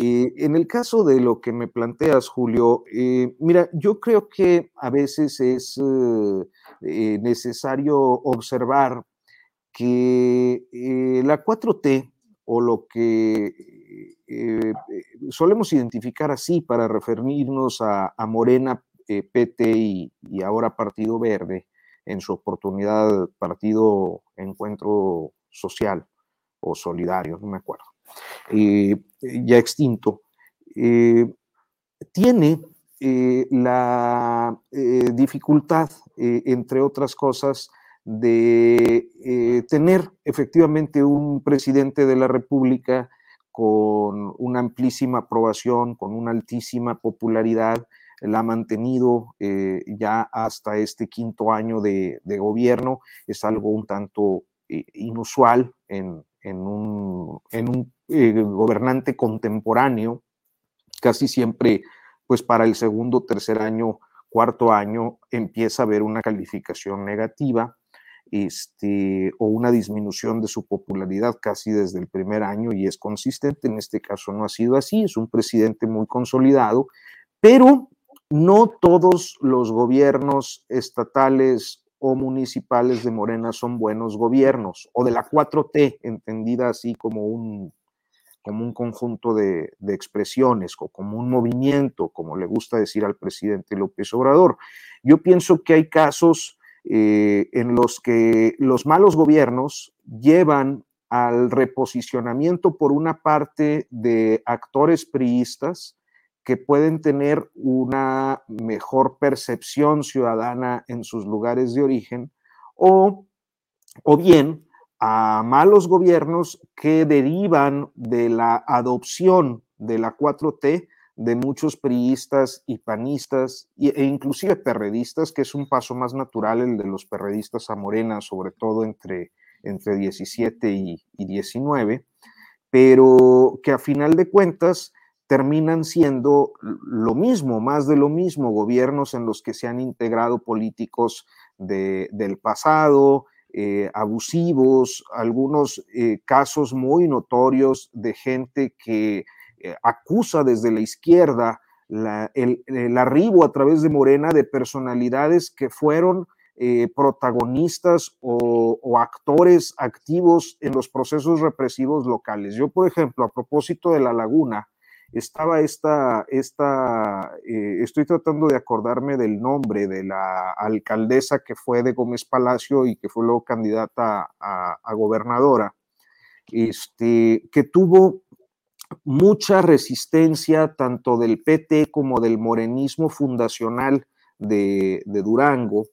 Eh, en el caso de lo que me planteas, Julio, eh, mira, yo creo que a veces es eh, necesario observar que la 4T o lo que solemos identificar así para referirnos a, Morena, PT y ahora Partido Verde, en su oportunidad Partido Encuentro Social o Solidario, no me acuerdo, eh, ya extinto, eh, tiene eh, la eh, dificultad, entre otras cosas, de tener efectivamente un presidente de la República con una amplísima aprobación, con una altísima popularidad, la ha mantenido ya hasta este quinto año de, gobierno, es algo un tanto inusual en, un eh, gobernante contemporáneo, casi siempre, pues para el segundo, tercer año, cuarto año, empieza a haber una calificación negativa este, o una disminución de su popularidad casi desde el primer año y es consistente. En este caso no ha sido así, es un presidente muy consolidado, pero no todos los gobiernos estatales o municipales de Morena son buenos gobiernos, o de la 4T, entendida así como un, como un conjunto de, expresiones o como un movimiento, como le gusta decir al presidente López Obrador. Yo pienso que hay casos eh, en los que los malos gobiernos llevan al reposicionamiento por una parte de actores priistas que pueden tener una mejor percepción ciudadana en sus lugares de origen o, o bien a malos gobiernos que derivan de la adopción de la 4T de muchos priistas y panistas e inclusive perredistas, que es un paso más natural el de los perredistas a Morena, sobre todo entre, entre 17 y, y 19, pero que a final de cuentas terminan siendo lo mismo, más de lo mismo, gobiernos en los que se han integrado políticos de, del pasado, eh, abusivos, algunos eh, casos muy notorios de gente que eh, acusa desde la izquierda el, arribo a través de Morena de personalidades que fueron protagonistas o, actores activos en los procesos represivos locales. Yo, por ejemplo, a propósito de La Laguna, estaba esta, esta eh, estoy tratando de acordarme del nombre de la alcaldesa que fue de Gómez Palacio y que fue luego candidata a, gobernadora, este, que tuvo mucha resistencia tanto del PT como del morenismo fundacional de, de, Durango,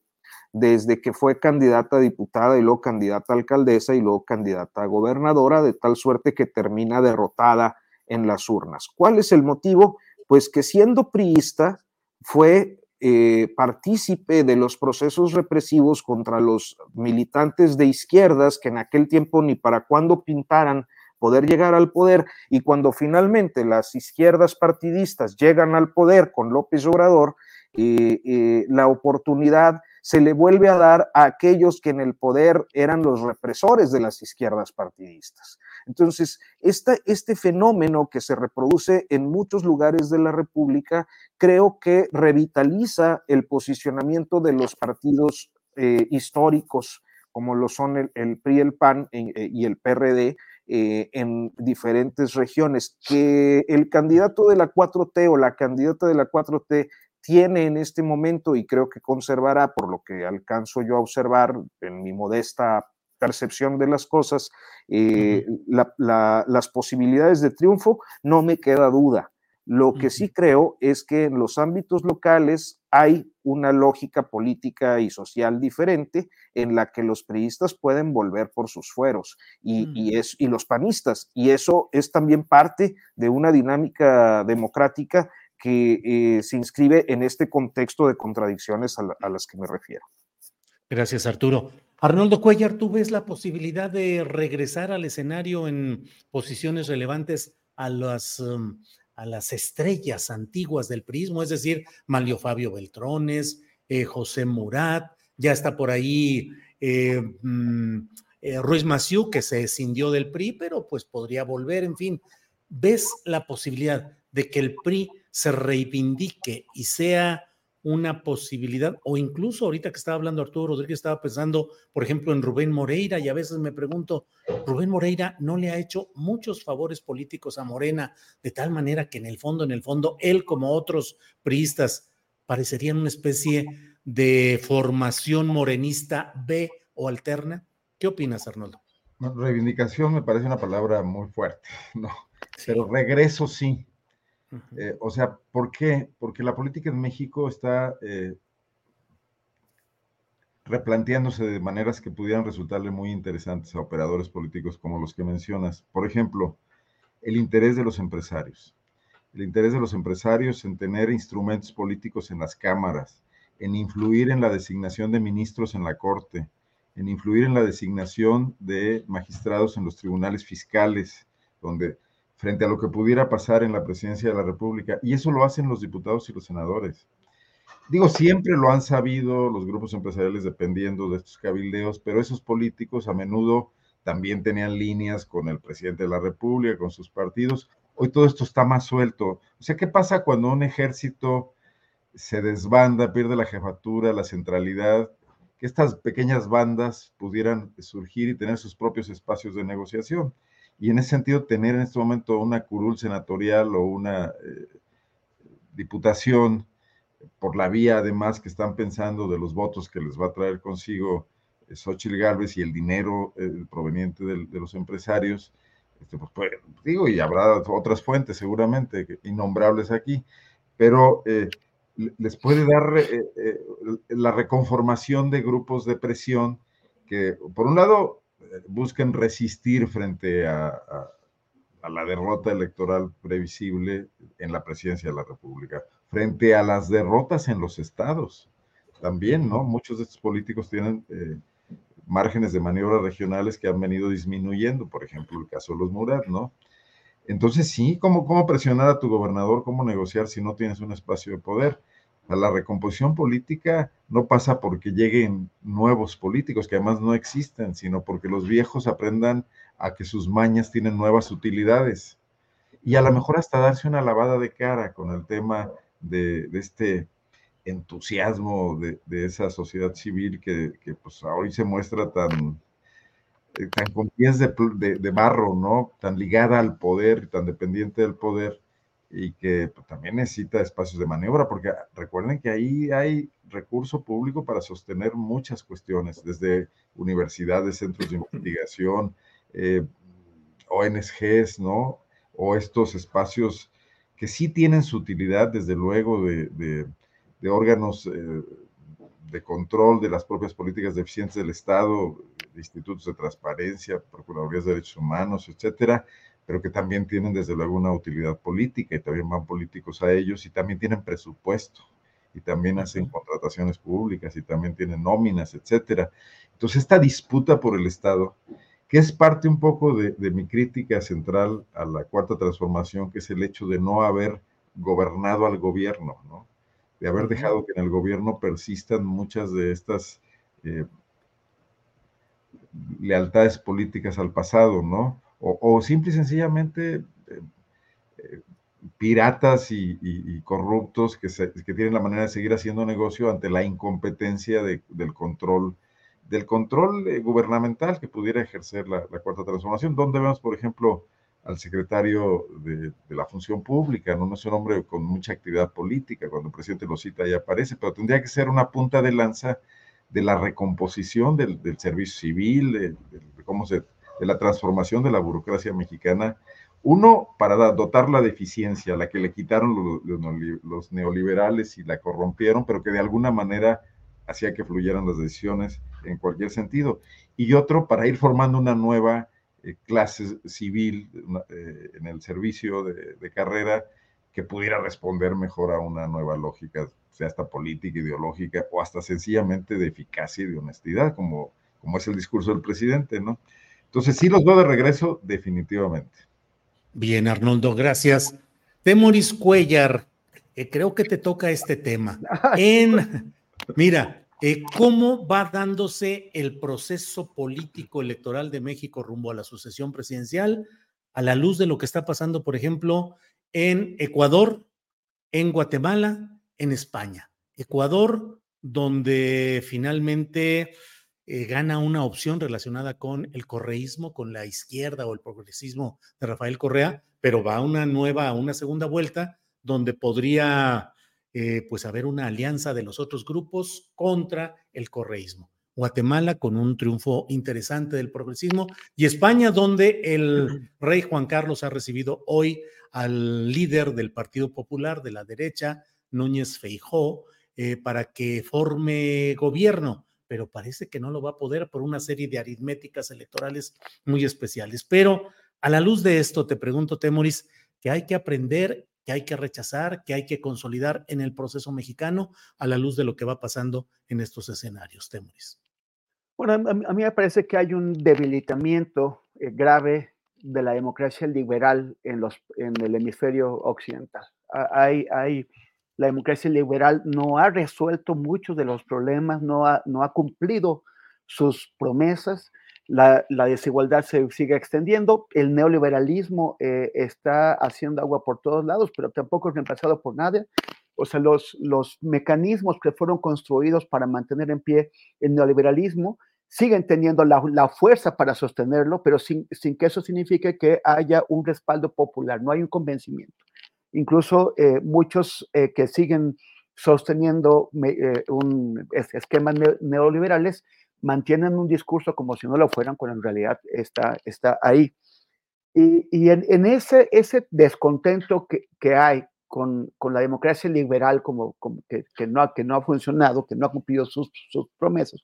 desde que fue candidata a diputada y luego candidata a alcaldesa y luego candidata a gobernadora, de tal suerte que termina derrotada en las urnas. ¿Cuál es el motivo? Pues que siendo priista fue eh, partícipe de los procesos represivos contra los militantes de izquierdas que en aquel tiempo ni para cuándo pintaran poder llegar al poder y cuando finalmente las izquierdas partidistas llegan al poder con López Obrador, eh, eh, la oportunidad se le vuelve a dar a aquellos que en el poder eran los represores de las izquierdas partidistas. Entonces, este fenómeno que se reproduce en muchos lugares de la República, creo que revitaliza el posicionamiento de los partidos eh, históricos, como lo son el, PRI, el PAN y el PRD, eh, en diferentes regiones. Que el candidato de la 4T o la candidata de la 4T tiene en este momento y creo que conservará, por lo que alcanzo yo a observar en mi modesta percepción de las cosas, eh, las posibilidades de triunfo, no me queda duda. Lo que sí creo es que en los ámbitos locales hay una lógica política y social diferente en la que los priistas pueden volver por sus fueros y, y, es, y los panistas. Y eso es también parte de una dinámica democrática que eh, se inscribe en este contexto de contradicciones a, las que me refiero. Gracias, Arturo. Arnoldo Cuellar, ¿tú ves la posibilidad de regresar al escenario en posiciones relevantes a las... Um, a las estrellas antiguas del prismo, es decir, Malio Fabio Beltrones, eh, José Murat, ya está por ahí eh, mm, Ruiz Maciú, que se escindió del PRI, pero pues podría volver, en fin. ¿Ves la posibilidad de que el PRI se reivindique y sea una posibilidad, o incluso ahorita que estaba hablando Arturo Rodríguez, estaba pensando, por ejemplo, en Rubén Moreira, y a veces me pregunto, Rubén Moreira no le ha hecho muchos favores políticos a Morena, de tal manera que en el fondo, en el fondo, él como otros priistas parecerían una especie de formación morenista B o alterna. ¿Qué opinas, Arnoldo? reivindicación me parece una palabra muy fuerte, ¿no? Pero regreso sí. Eh, o sea, ¿por qué? Porque la política en México está eh, replanteándose de maneras que pudieran resultarle muy interesantes a operadores políticos como los que mencionas. Por ejemplo, el interés de los empresarios. El interés de los empresarios en tener instrumentos políticos en las cámaras, en influir en la designación de ministros en la Corte, en influir en la designación de magistrados en los tribunales fiscales, donde frente a lo que pudiera pasar en la presidencia de la República. Y eso lo hacen los diputados y los senadores. Digo, siempre lo han sabido los grupos empresariales dependiendo de estos cabildeos, pero esos políticos a menudo también tenían líneas con el presidente de la República, con sus partidos. Hoy todo esto está más suelto. O sea, ¿qué pasa cuando un ejército se desbanda, pierde la jefatura, la centralidad? Que estas pequeñas bandas pudieran surgir y tener sus propios espacios de negociación. Y en ese sentido, tener en este momento una curul senatorial o una eh, diputación por la vía, además, que están pensando de los votos que les va a traer consigo eh, Xochitl Gálvez y el dinero eh, proveniente de, los empresarios, este, pues, pues, digo, y habrá otras fuentes seguramente innombrables aquí, pero les puede dar la reconformación de grupos de presión que, por un lado, busquen resistir frente a, la derrota electoral previsible en la presidencia de la República, frente a las derrotas en los estados. También, ¿no? Muchos de estos políticos tienen eh, márgenes de maniobra regionales que han venido disminuyendo, por ejemplo, el caso de los Murat, ¿no? Entonces, sí, ¿cómo, ¿cómo presionar a tu gobernador? ¿Cómo negociar si no tienes un espacio de poder? La recomposición política no pasa porque lleguen nuevos políticos, que además no existen, sino porque los viejos aprendan a que sus mañas tienen nuevas utilidades. Y a lo mejor hasta darse una lavada de cara con el tema de, este entusiasmo de, esa sociedad civil que, pues hoy se muestra tan, eh, tan con pies de, de, barro, ¿no? Tan ligada al poder, tan dependiente del poder, y que pues, también necesita espacios de maniobra, porque recuerden que ahí hay recurso público para sostener muchas cuestiones, desde universidades, centros de investigación, eh, ONGs, ¿no? O estos espacios que sí tienen su utilidad, desde luego, de, órganos eh, de control de las propias políticas de eficiencia del Estado, de institutos de transparencia, procuradurías de derechos humanos, etcétera, pero que también tienen desde luego una utilidad política y también van políticos a ellos y también tienen presupuesto y también hacen contrataciones públicas y también tienen nóminas, etcétera. Entonces, esta disputa por el Estado, que es parte un poco de, de, mi crítica central a la cuarta transformación, que es el hecho de no haber gobernado al gobierno, ¿no? de haber dejado que en el gobierno persistan muchas de estas eh, lealtades políticas al pasado, ¿no? O, simple y sencillamente eh, eh, piratas y, corruptos que, que, tienen la manera de seguir haciendo negocio ante la incompetencia del control del control eh, gubernamental que pudiera ejercer la, cuarta transformación, donde vemos, por ejemplo, al secretario de, la función pública, ¿no? es un hombre con mucha actividad política, cuando el presidente lo cita ya aparece, pero tendría que ser una punta de lanza de la recomposición del, servicio civil, de, cómo se de la transformación de la burocracia mexicana. Uno, para dotarla de eficiencia, la que le quitaron los, neoliberales y la corrompieron, pero que de alguna manera hacía que fluyeran las decisiones en cualquier sentido. Y otro, para ir formando una nueva eh, clase civil eh, en el servicio de, de, carrera que pudiera responder mejor a una nueva lógica, sea hasta política, ideológica o hasta sencillamente de eficacia y de honestidad, como, como es el discurso del presidente, ¿no? Entonces, sí los veo de regreso, definitivamente. Bien, Arnoldo, gracias. Temoris Cuellar, eh, creo que te toca este tema. En, mira, eh, ¿cómo va dándose el proceso político electoral de México rumbo a la sucesión presidencial a la luz de lo que está pasando, por ejemplo, en Ecuador, en Guatemala, en España? Ecuador, donde finalmente eh, gana una opción relacionada con el correísmo, con la izquierda o el progresismo de Rafael Correa, pero va a una nueva, una segunda vuelta donde podría eh, pues haber una alianza de los otros grupos contra el correísmo. Guatemala con un triunfo interesante del progresismo y España donde el rey Juan Carlos ha recibido hoy al líder del Partido Popular de la derecha, Núñez Feijó, eh, para que forme gobierno pero parece que no lo va a poder por una serie de aritméticas electorales muy especiales. Pero a la luz de esto, te pregunto, Temoris, que hay que aprender, que hay que rechazar, que hay que consolidar en el proceso mexicano a la luz de lo que va pasando en estos escenarios, Temoris. Bueno, a mí me parece que hay un debilitamiento eh, grave de la democracia liberal en, los, en el hemisferio occidental. Hay, hay la democracia liberal no ha resuelto muchos de los problemas, no ha, no ha cumplido sus promesas, la, desigualdad se sigue extendiendo, el neoliberalismo eh, está haciendo agua por todos lados, pero tampoco es reemplazado por nadie. O sea, los, los mecanismos que fueron construidos para mantener en pie el neoliberalismo siguen teniendo la, la fuerza para sostenerlo, pero sin, sin que eso signifique que haya un respaldo popular, no hay un convencimiento. Incluso eh, muchos eh, que siguen sosteniendo eh, un, esquemas neoliberales mantienen un discurso como si no lo fueran, cuando en realidad está, está ahí. Y, en, ese, ese descontento que, que hay con, con, la democracia liberal como, que, que, no, que no ha funcionado, que no ha cumplido sus, sus promesas,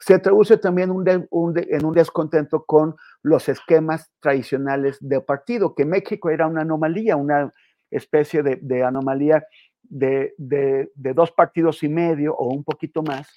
se traduce también en un descontento con los esquemas tradicionales de partido, que México era una anomalía, una, especie de, anomalía de, dos partidos y medio o un poquito más,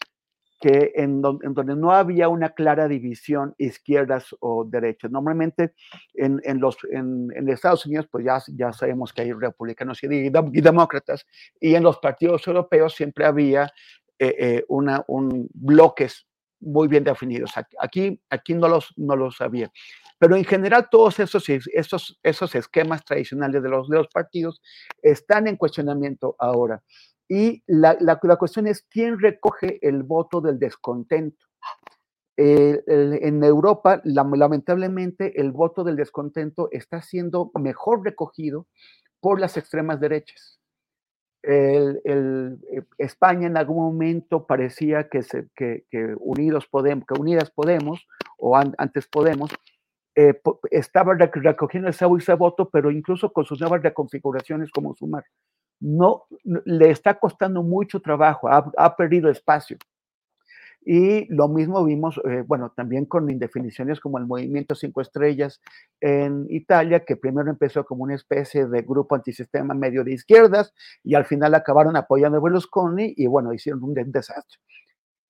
que en, donde no había una clara división izquierdas o derechas. Normalmente en, los, en, Estados Unidos, pues ya, ya sabemos que hay republicanos y, demócratas, y en los partidos europeos siempre había eh, eh, una, un bloques muy bien definidos. Aquí, aquí no, los, no los había. Pero en general todos esos, esos, esos esquemas tradicionales de los, de los partidos están en cuestionamiento ahora. Y la, la, cuestión es quién recoge el voto del descontento. Eh, en Europa, lamentablemente, el voto del descontento está siendo mejor recogido por las extremas derechas. Eh, España en algún momento parecía que, se, Unidos Podemos, que Unidas Podemos, o antes Podemos, eh, estaba recogiendo ese, ese voto, pero incluso con sus nuevas reconfiguraciones como Sumar. No, le está costando mucho trabajo, ha, perdido espacio. Y lo mismo vimos, eh, bueno, también con indefiniciones como el Movimiento Cinco Estrellas en Italia, que primero empezó como una especie de grupo antisistema medio de izquierdas y al final acabaron apoyando a Berlusconi y bueno, hicieron un desastre.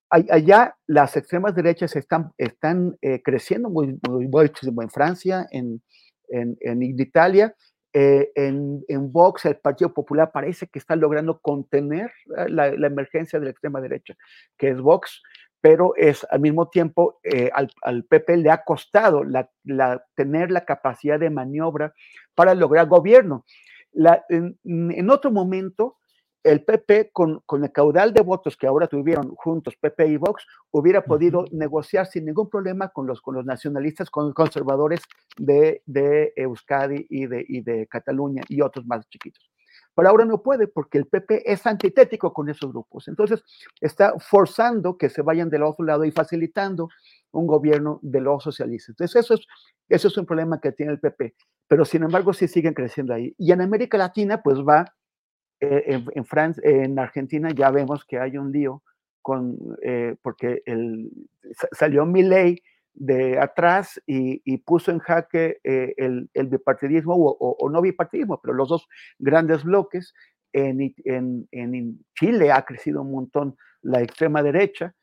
Allá las extremas derechas están, están eh, creciendo muy, muy, muchísimo en Francia, en, en, en Italia, eh, en, en, Vox, el Partido Popular parece que está logrando contener eh, la, la, emergencia de la extrema derecha, que es Vox, pero es al mismo tiempo eh, al, al, PP le ha costado la, la, tener la capacidad de maniobra para lograr gobierno. En, en, otro momento, el PP, con, con, el caudal de votos que ahora tuvieron juntos PP y Vox, hubiera podido negociar sin ningún problema con los, con los nacionalistas, con los conservadores de, de Euskadi y de, y de Cataluña y otros más chiquitos. Pero ahora no puede porque el PP es antitético con esos grupos. Entonces, está forzando que se vayan del otro lado y facilitando un gobierno de los socialistas. Entonces, eso es, eso es un problema que tiene el PP. Pero, sin embargo, sí siguen creciendo ahí. Y en América Latina, pues va eh, en, Francia, en Argentina ya vemos que hay un lío con, eh, porque el, salió mi ley de atrás y, puso en jaque eh, el, bipartidismo o, no bipartidismo, pero los dos grandes bloques. En, en, en Chile ha crecido un montón la extrema derecha,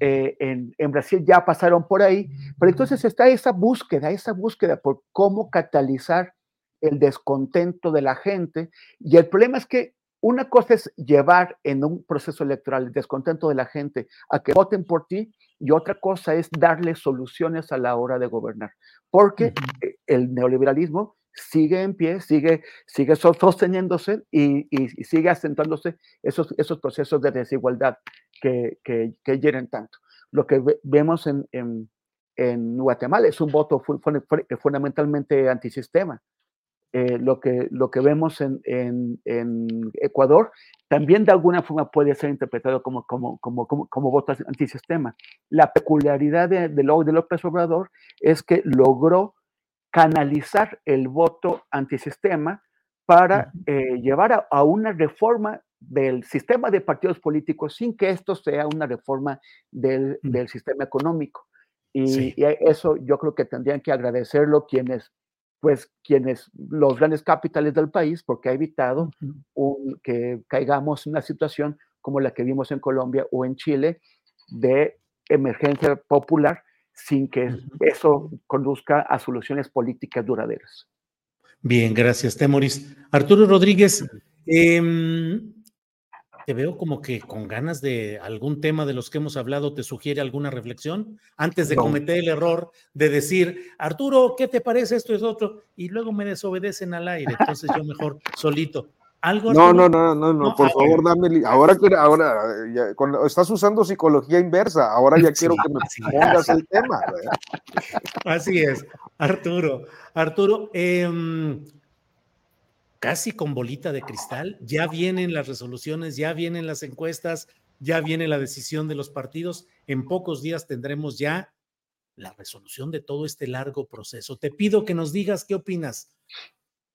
eh, en, en, Brasil ya pasaron por ahí, pero entonces está esa búsqueda, esa búsqueda por cómo catalizar el descontento de la gente. Y el problema es que una cosa es llevar en un proceso electoral el descontento de la gente a que voten por ti y otra cosa es darle soluciones a la hora de gobernar, porque -huh. el neoliberalismo sigue en pie, sigue, sigue sosteniéndose y, y, y sigue acentuándose esos, esos procesos de desigualdad que, que, que hieren tanto. Lo que ve, vemos en, en, en, Guatemala es un voto fu fundamentalmente antisistema. Eh, lo, que, lo que vemos en, en, en, Ecuador también de alguna forma puede ser interpretado como, como, como, como, como voto antisistema. La peculiaridad de, de, López Obrador es que logró canalizar el voto antisistema para eh, llevar a, a, una reforma del sistema de partidos políticos sin que esto sea una reforma del, del sistema económico. Y, sí. y, eso yo creo que tendrían que agradecerlo quienes pues quienes, los grandes capitales del país, porque ha evitado un, que caigamos en una situación como la que vimos en Colombia o en Chile de emergencia popular sin que eso conduzca a soluciones políticas duraderas. Bien, gracias, Temoris. Arturo Rodríguez, eh, te veo como que con ganas de algún tema de los que hemos hablado, ¿te sugiere alguna reflexión? Antes de no. cometer el error de decir, Arturo, ¿qué te parece esto y otro? Y luego me desobedecen al aire, entonces yo mejor solito. ¿Algo no, no, no, no, no, por favor, dame. Ahora que ahora ya, estás usando psicología inversa, ahora ya quiero que me pongas el tema. ¿verdad? Así es, Arturo. Arturo, eh, casi con bolita de cristal, ya vienen las resoluciones, ya vienen las encuestas, ya viene la decisión de los partidos. En pocos días tendremos ya la resolución de todo este largo proceso. Te pido que nos digas qué opinas.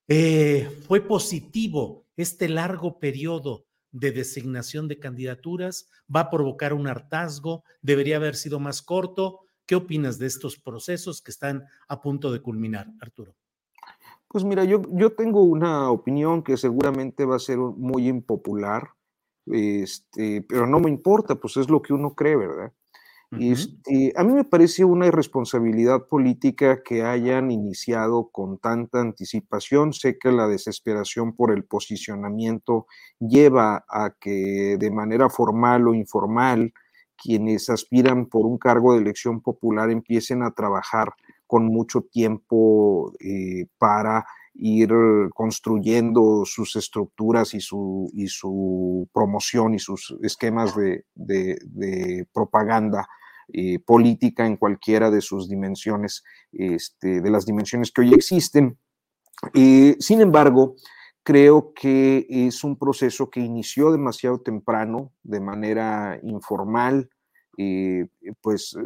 Eh, ¿Fue positivo este largo periodo de designación de candidaturas? ¿Va a provocar un hartazgo? ¿Debería haber sido más corto? ¿Qué opinas de estos procesos que están a punto de culminar, Arturo? Pues mira, yo, yo tengo una opinión que seguramente va a ser muy impopular, este, pero no me importa, pues es lo que uno cree, ¿verdad? Uh -huh. este, a mí me parece una irresponsabilidad política que hayan iniciado con tanta anticipación. Sé que la desesperación por el posicionamiento lleva a que de manera formal o informal quienes aspiran por un cargo de elección popular empiecen a trabajar con mucho tiempo eh, para ir construyendo sus estructuras y su, y su promoción y sus esquemas de, propaganda eh, política en cualquiera de sus dimensiones, este, de las dimensiones que hoy existen. Eh, sin embargo, creo que es un proceso que inició demasiado temprano, de manera informal, pues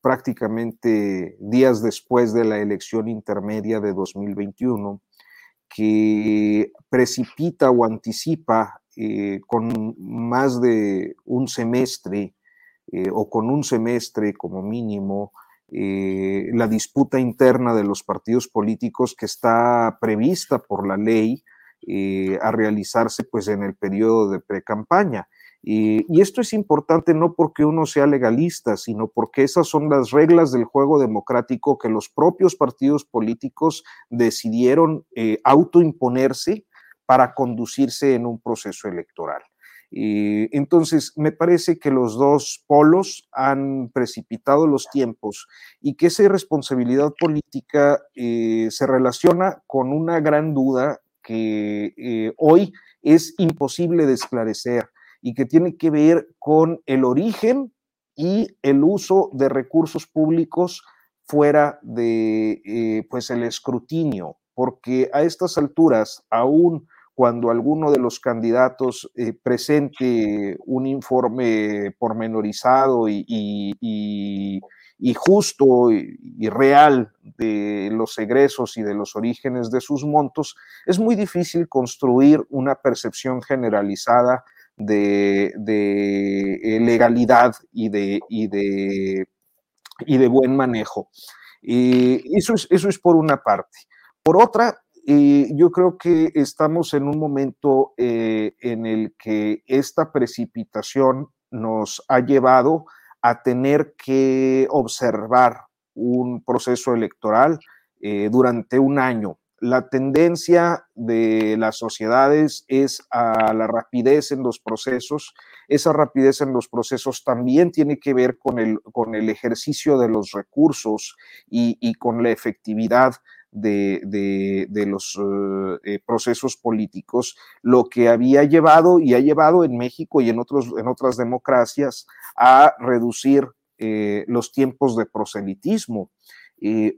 prácticamente días después de la elección intermedia de 2021, que precipita o anticipa eh, con más de un semestre eh, o con un semestre como mínimo eh, la disputa interna de los partidos políticos que está prevista por la ley a realizarse pues en el periodo de pre-campaña. Y esto es importante no porque uno sea legalista, sino porque esas son las reglas del juego democrático que los propios partidos políticos decidieron autoimponerse para conducirse en un proceso electoral. entonces, me parece que los dos polos han precipitado los tiempos y que esa irresponsabilidad política eh, se relaciona con una gran duda que eh, hoy es imposible de esclarecer y que tiene que ver con el origen y el uso de recursos públicos fuera de eh, pues el escrutinio, porque a estas alturas, aún cuando alguno de los candidatos eh, presente un informe pormenorizado y, y, justo y, real de los egresos y de los orígenes de sus montos, es muy difícil construir una percepción generalizada de, de legalidad y de, y de, y de buen manejo. Y eso es, eso es por una parte. Por otra, y yo creo que estamos en un momento eh, en el que esta precipitación nos ha llevado a tener que observar un proceso electoral eh, durante un año. La tendencia de las sociedades es a la rapidez en los procesos. Esa rapidez en los procesos también tiene que ver con el, con el ejercicio de los recursos y, con la efectividad de, los eh, eh, procesos políticos, lo que había llevado y ha llevado en México y en, otros, en otras democracias a reducir eh, los tiempos de proselitismo.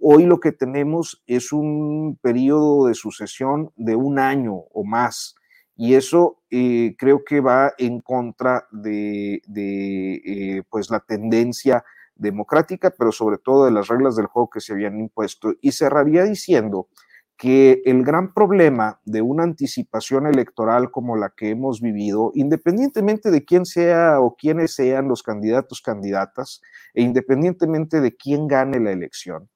Hoy lo que tenemos es un periodo de sucesión de un año o más. Y eso creo que va en contra de, de pues la tendencia democrática, pero sobre todo de las reglas del juego que se habían impuesto. Y cerraría diciendo que el gran problema de una anticipación electoral como la que hemos vivido, independientemente de quién sea o quiénes sean los candidatos, candidatas, e independientemente de quién gane la elección,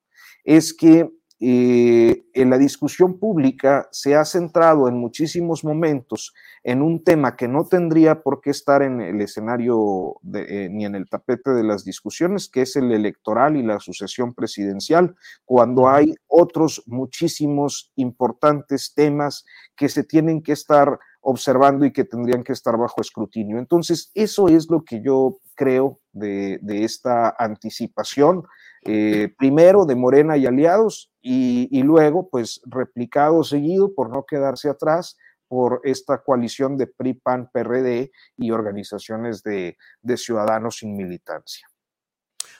es que eh, en la discusión pública se ha centrado en muchísimos momentos en un tema que no tendría por qué estar en el escenario eh, ni en el tapete de las discusiones, que es el electoral y la sucesión presidencial, cuando hay otros muchísimos importantes temas que se tienen que estar observando y que tendrían que estar bajo escrutinio. Entonces, eso es lo que yo creo de, esta anticipación, eh, primero de Morena y aliados, y, luego, pues, replicado seguido por no quedarse atrás por esta coalición de PRI, PAN, PRD y organizaciones de, de ciudadanos sin militancia.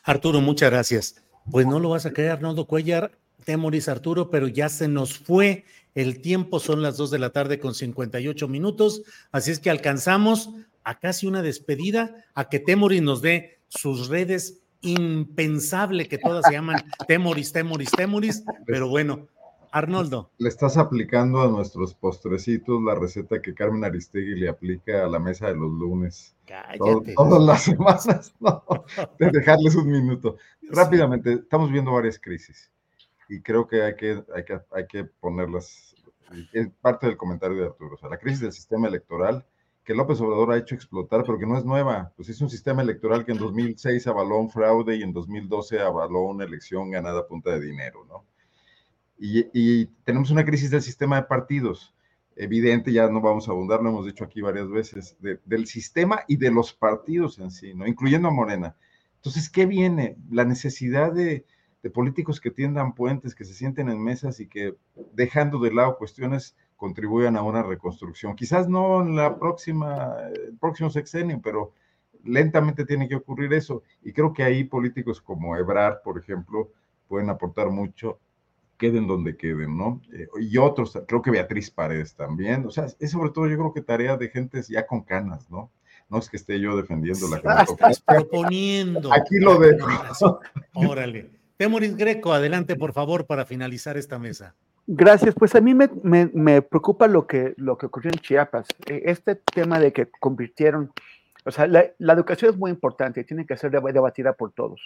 Arturo, muchas gracias. Pues no lo vas a creer, Arnoldo Cuellar, Temoris Arturo, pero ya se nos fue el tiempo, son las 2 de la tarde con 58 minutos, así es que alcanzamos a casi una despedida, a que Temoris nos dé sus redes impensable que todas se llaman Temoris, Temoris, Temoris, pero bueno, Arnoldo. Le estás aplicando a nuestros postrecitos la receta que Carmen Aristegui le aplica a la mesa de los lunes. Cállate. todas las semanas, no, de dejarles un minuto. Rápidamente, estamos viendo varias crisis y creo que hay que, hay que, hay que ponerlas, es parte del comentario de Arturo, o sea, la crisis del sistema electoral que López Obrador ha hecho explotar, pero que no es nueva, pues es un sistema electoral que en 2006 avaló un fraude y en 2012 avaló una elección ganada a punta de dinero, ¿no? Y, tenemos una crisis del sistema de partidos, evidente, ya no vamos a abundar, lo hemos dicho aquí varias veces, del sistema y de los partidos en sí, ¿no? Incluyendo a Morena. Entonces, ¿qué viene? La necesidad de, de políticos que tiendan puentes, que se sienten en mesas y que dejando de lado cuestiones contribuyan a una reconstrucción. Quizás no en la próxima, el próximo sexenio, pero lentamente tiene que ocurrir eso. Y creo que ahí políticos como Ebrard, por ejemplo, pueden aportar mucho, queden donde queden, ¿no? Eh, y otros, creo que Beatriz Paredes también. O sea, es sobre todo yo creo que tarea de gentes ya con canas, ¿no? No es que esté yo defendiendo la que Estás proponiendo. Aquí lo dejo. Órale. Temoris Greco, adelante por favor para finalizar esta mesa. Gracias, pues a mí me, preocupa lo que, lo que ocurrió en Chiapas. E, este tema de que convirtieron O sea, la, educación es muy importante tiene que ser debatida por todos.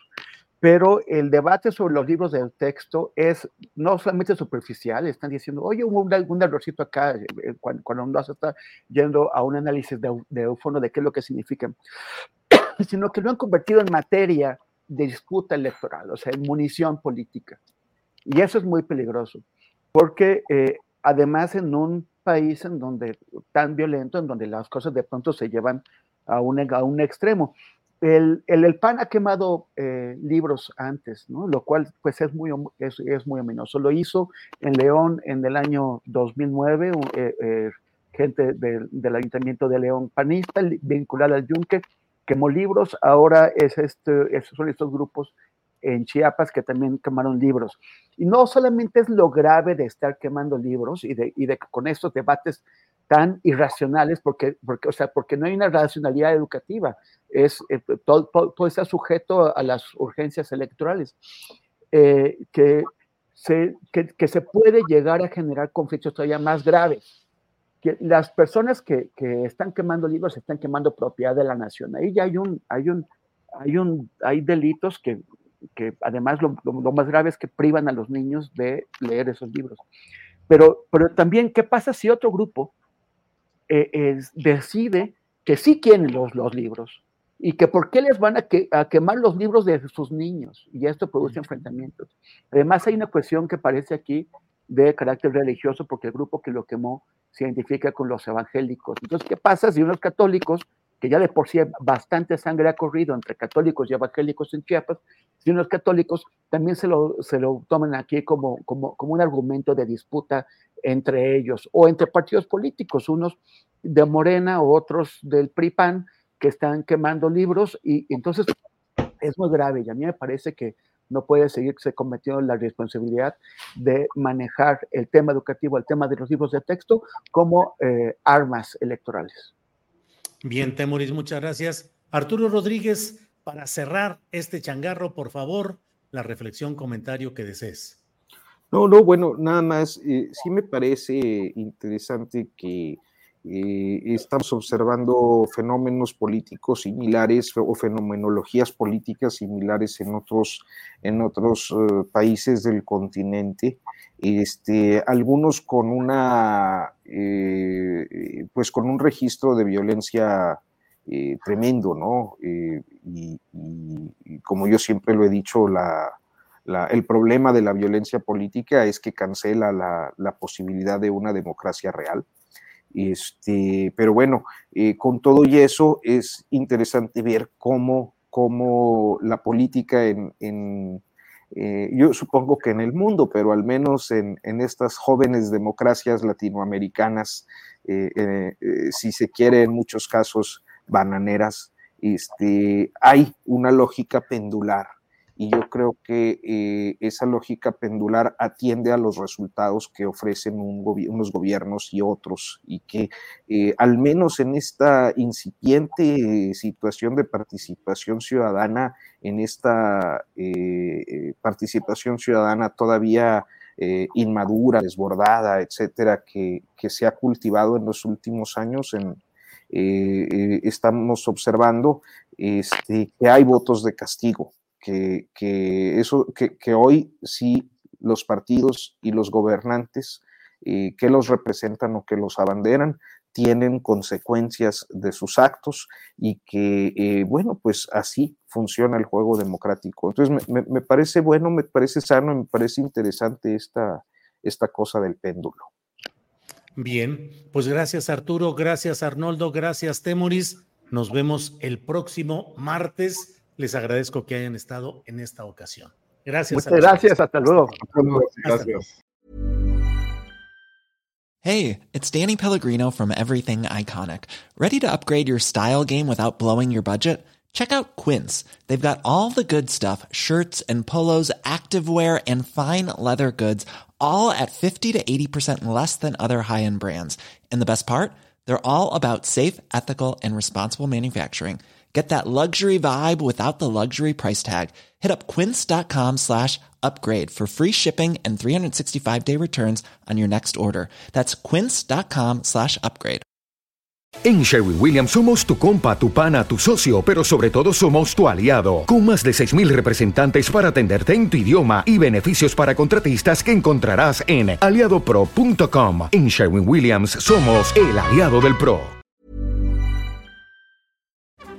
Pero el debate sobre los libros del texto es no solamente superficial, están diciendo, oye, hubo algún errorcito acá, eh, eh, cuando, cuando uno está yendo a un análisis de, de fondo de qué es lo que significan, sino que lo han convertido en materia de disputa electoral, o sea, en munición política. Y eso es muy peligroso, porque eh, además en un país en donde tan violento, en donde las cosas de pronto se llevan a un, a un extremo. El, el, PAN ha quemado eh, libros antes, ¿no? lo cual pues es muy, es, es, muy ominoso. Lo hizo en León en el año 2009, eh, gente del Ayuntamiento de León panista vinculada al Yunque, quemó libros, ahora es este, esos son estos grupos en Chiapas que también quemaron libros. Y no solamente es lo grave de estar quemando libros y de, y de con estos debates tan irracionales, porque, porque, o sea, porque no hay una racionalidad educativa, es, eh, todo, todo, está sujeto a las urgencias electorales, eh, que, se, que, que, se puede llegar a generar conflictos todavía más graves. Que las personas que, que, están quemando libros están quemando propiedad de la nación. Ahí ya hay un, hay un, hay un, hay delitos que que además lo, más grave es que privan a los niños de leer esos libros. Pero, pero también, ¿qué pasa si otro grupo eh, decide que sí quieren los, los libros y que por qué les van a, a, quemar los libros de sus niños? Y esto produce enfrentamientos. Además, hay una cuestión que parece aquí de carácter religioso porque el grupo que lo quemó se identifica con los evangélicos. Entonces, ¿qué pasa si unos católicos que ya de por sí bastante sangre ha corrido entre católicos y evangélicos en Chiapas, y unos católicos también se lo, se lo toman aquí como, como, como un argumento de disputa entre ellos o entre partidos políticos, unos de Morena otros del PRIPAN que están quemando libros y, entonces es muy grave y a mí me parece que no puede seguirse cometiendo la responsabilidad de manejar el tema educativo, el tema de los libros de texto como eh, armas electorales. Bien, Temoris, muchas gracias. Arturo Rodríguez, para cerrar este changarro, por favor, la reflexión, comentario que desees. No, no, bueno, nada más, eh, sí me parece interesante que eh, estamos observando fenómenos políticos similares o fenomenologías políticas similares en otros, en otros eh, países del continente, este, algunos con una, eh, pues con un registro de violencia tremendo, ¿no? Y, como yo siempre lo he dicho, la, el problema de la violencia política es que cancela la, la posibilidad de una democracia real. Este, pero bueno, eh, con todo y eso es interesante ver cómo, cómo la política en, en eh, yo supongo que en el mundo, pero al menos en, en estas jóvenes democracias latinoamericanas, eh, si se quiere, en muchos casos bananeras, este, hay una lógica pendular y yo creo que eh, esa lógica pendular atiende a los resultados que ofrecen unos gobiernos y otros y que eh, al menos en esta incipiente situación de participación ciudadana, en esta eh, participación ciudadana todavía inmadura, desbordada, etcétera, que, que, se ha cultivado en los últimos años en, estamos observando este, que hay votos de castigo, que, eso, que, hoy sí los partidos y los gobernantes eh, que los representan o que los abanderan tienen consecuencias de sus actos y que, eh, bueno, pues así funciona el juego democrático. Entonces, me, parece bueno, me parece sano, me parece interesante esta, esta cosa del péndulo. Bien, pues gracias Arturo, gracias Arnoldo, gracias Temoris. Nos vemos el próximo martes les agradezco que hayan estado en esta ocasión. Gracias. Muchas gracias, hasta luego. Gracias. Hey, it's Danny Pellegrino from Everything Iconic. Ready to upgrade your style game without blowing your budget? Check out Quince. They've got all the good stuff, shirts and polos, activewear and fine leather goods, all at 50 to 80% less than other high-end brands. And the best part? They're all about safe, ethical and responsible manufacturing. Get that luxury vibe without the luxury price tag. Hit up quince.com slash upgrade for free shipping and 365 day returns on your next order. That's quince.com slash upgrade. En Sherwin Williams somos tu compa, tu pana, tu socio, pero sobre todo somos tu aliado, con más de 6.000 representantes para atenderte en tu idioma y beneficios para contratistas que encontrarás en aliadopro.com. En Sherwin Williams somos el aliado del PRO.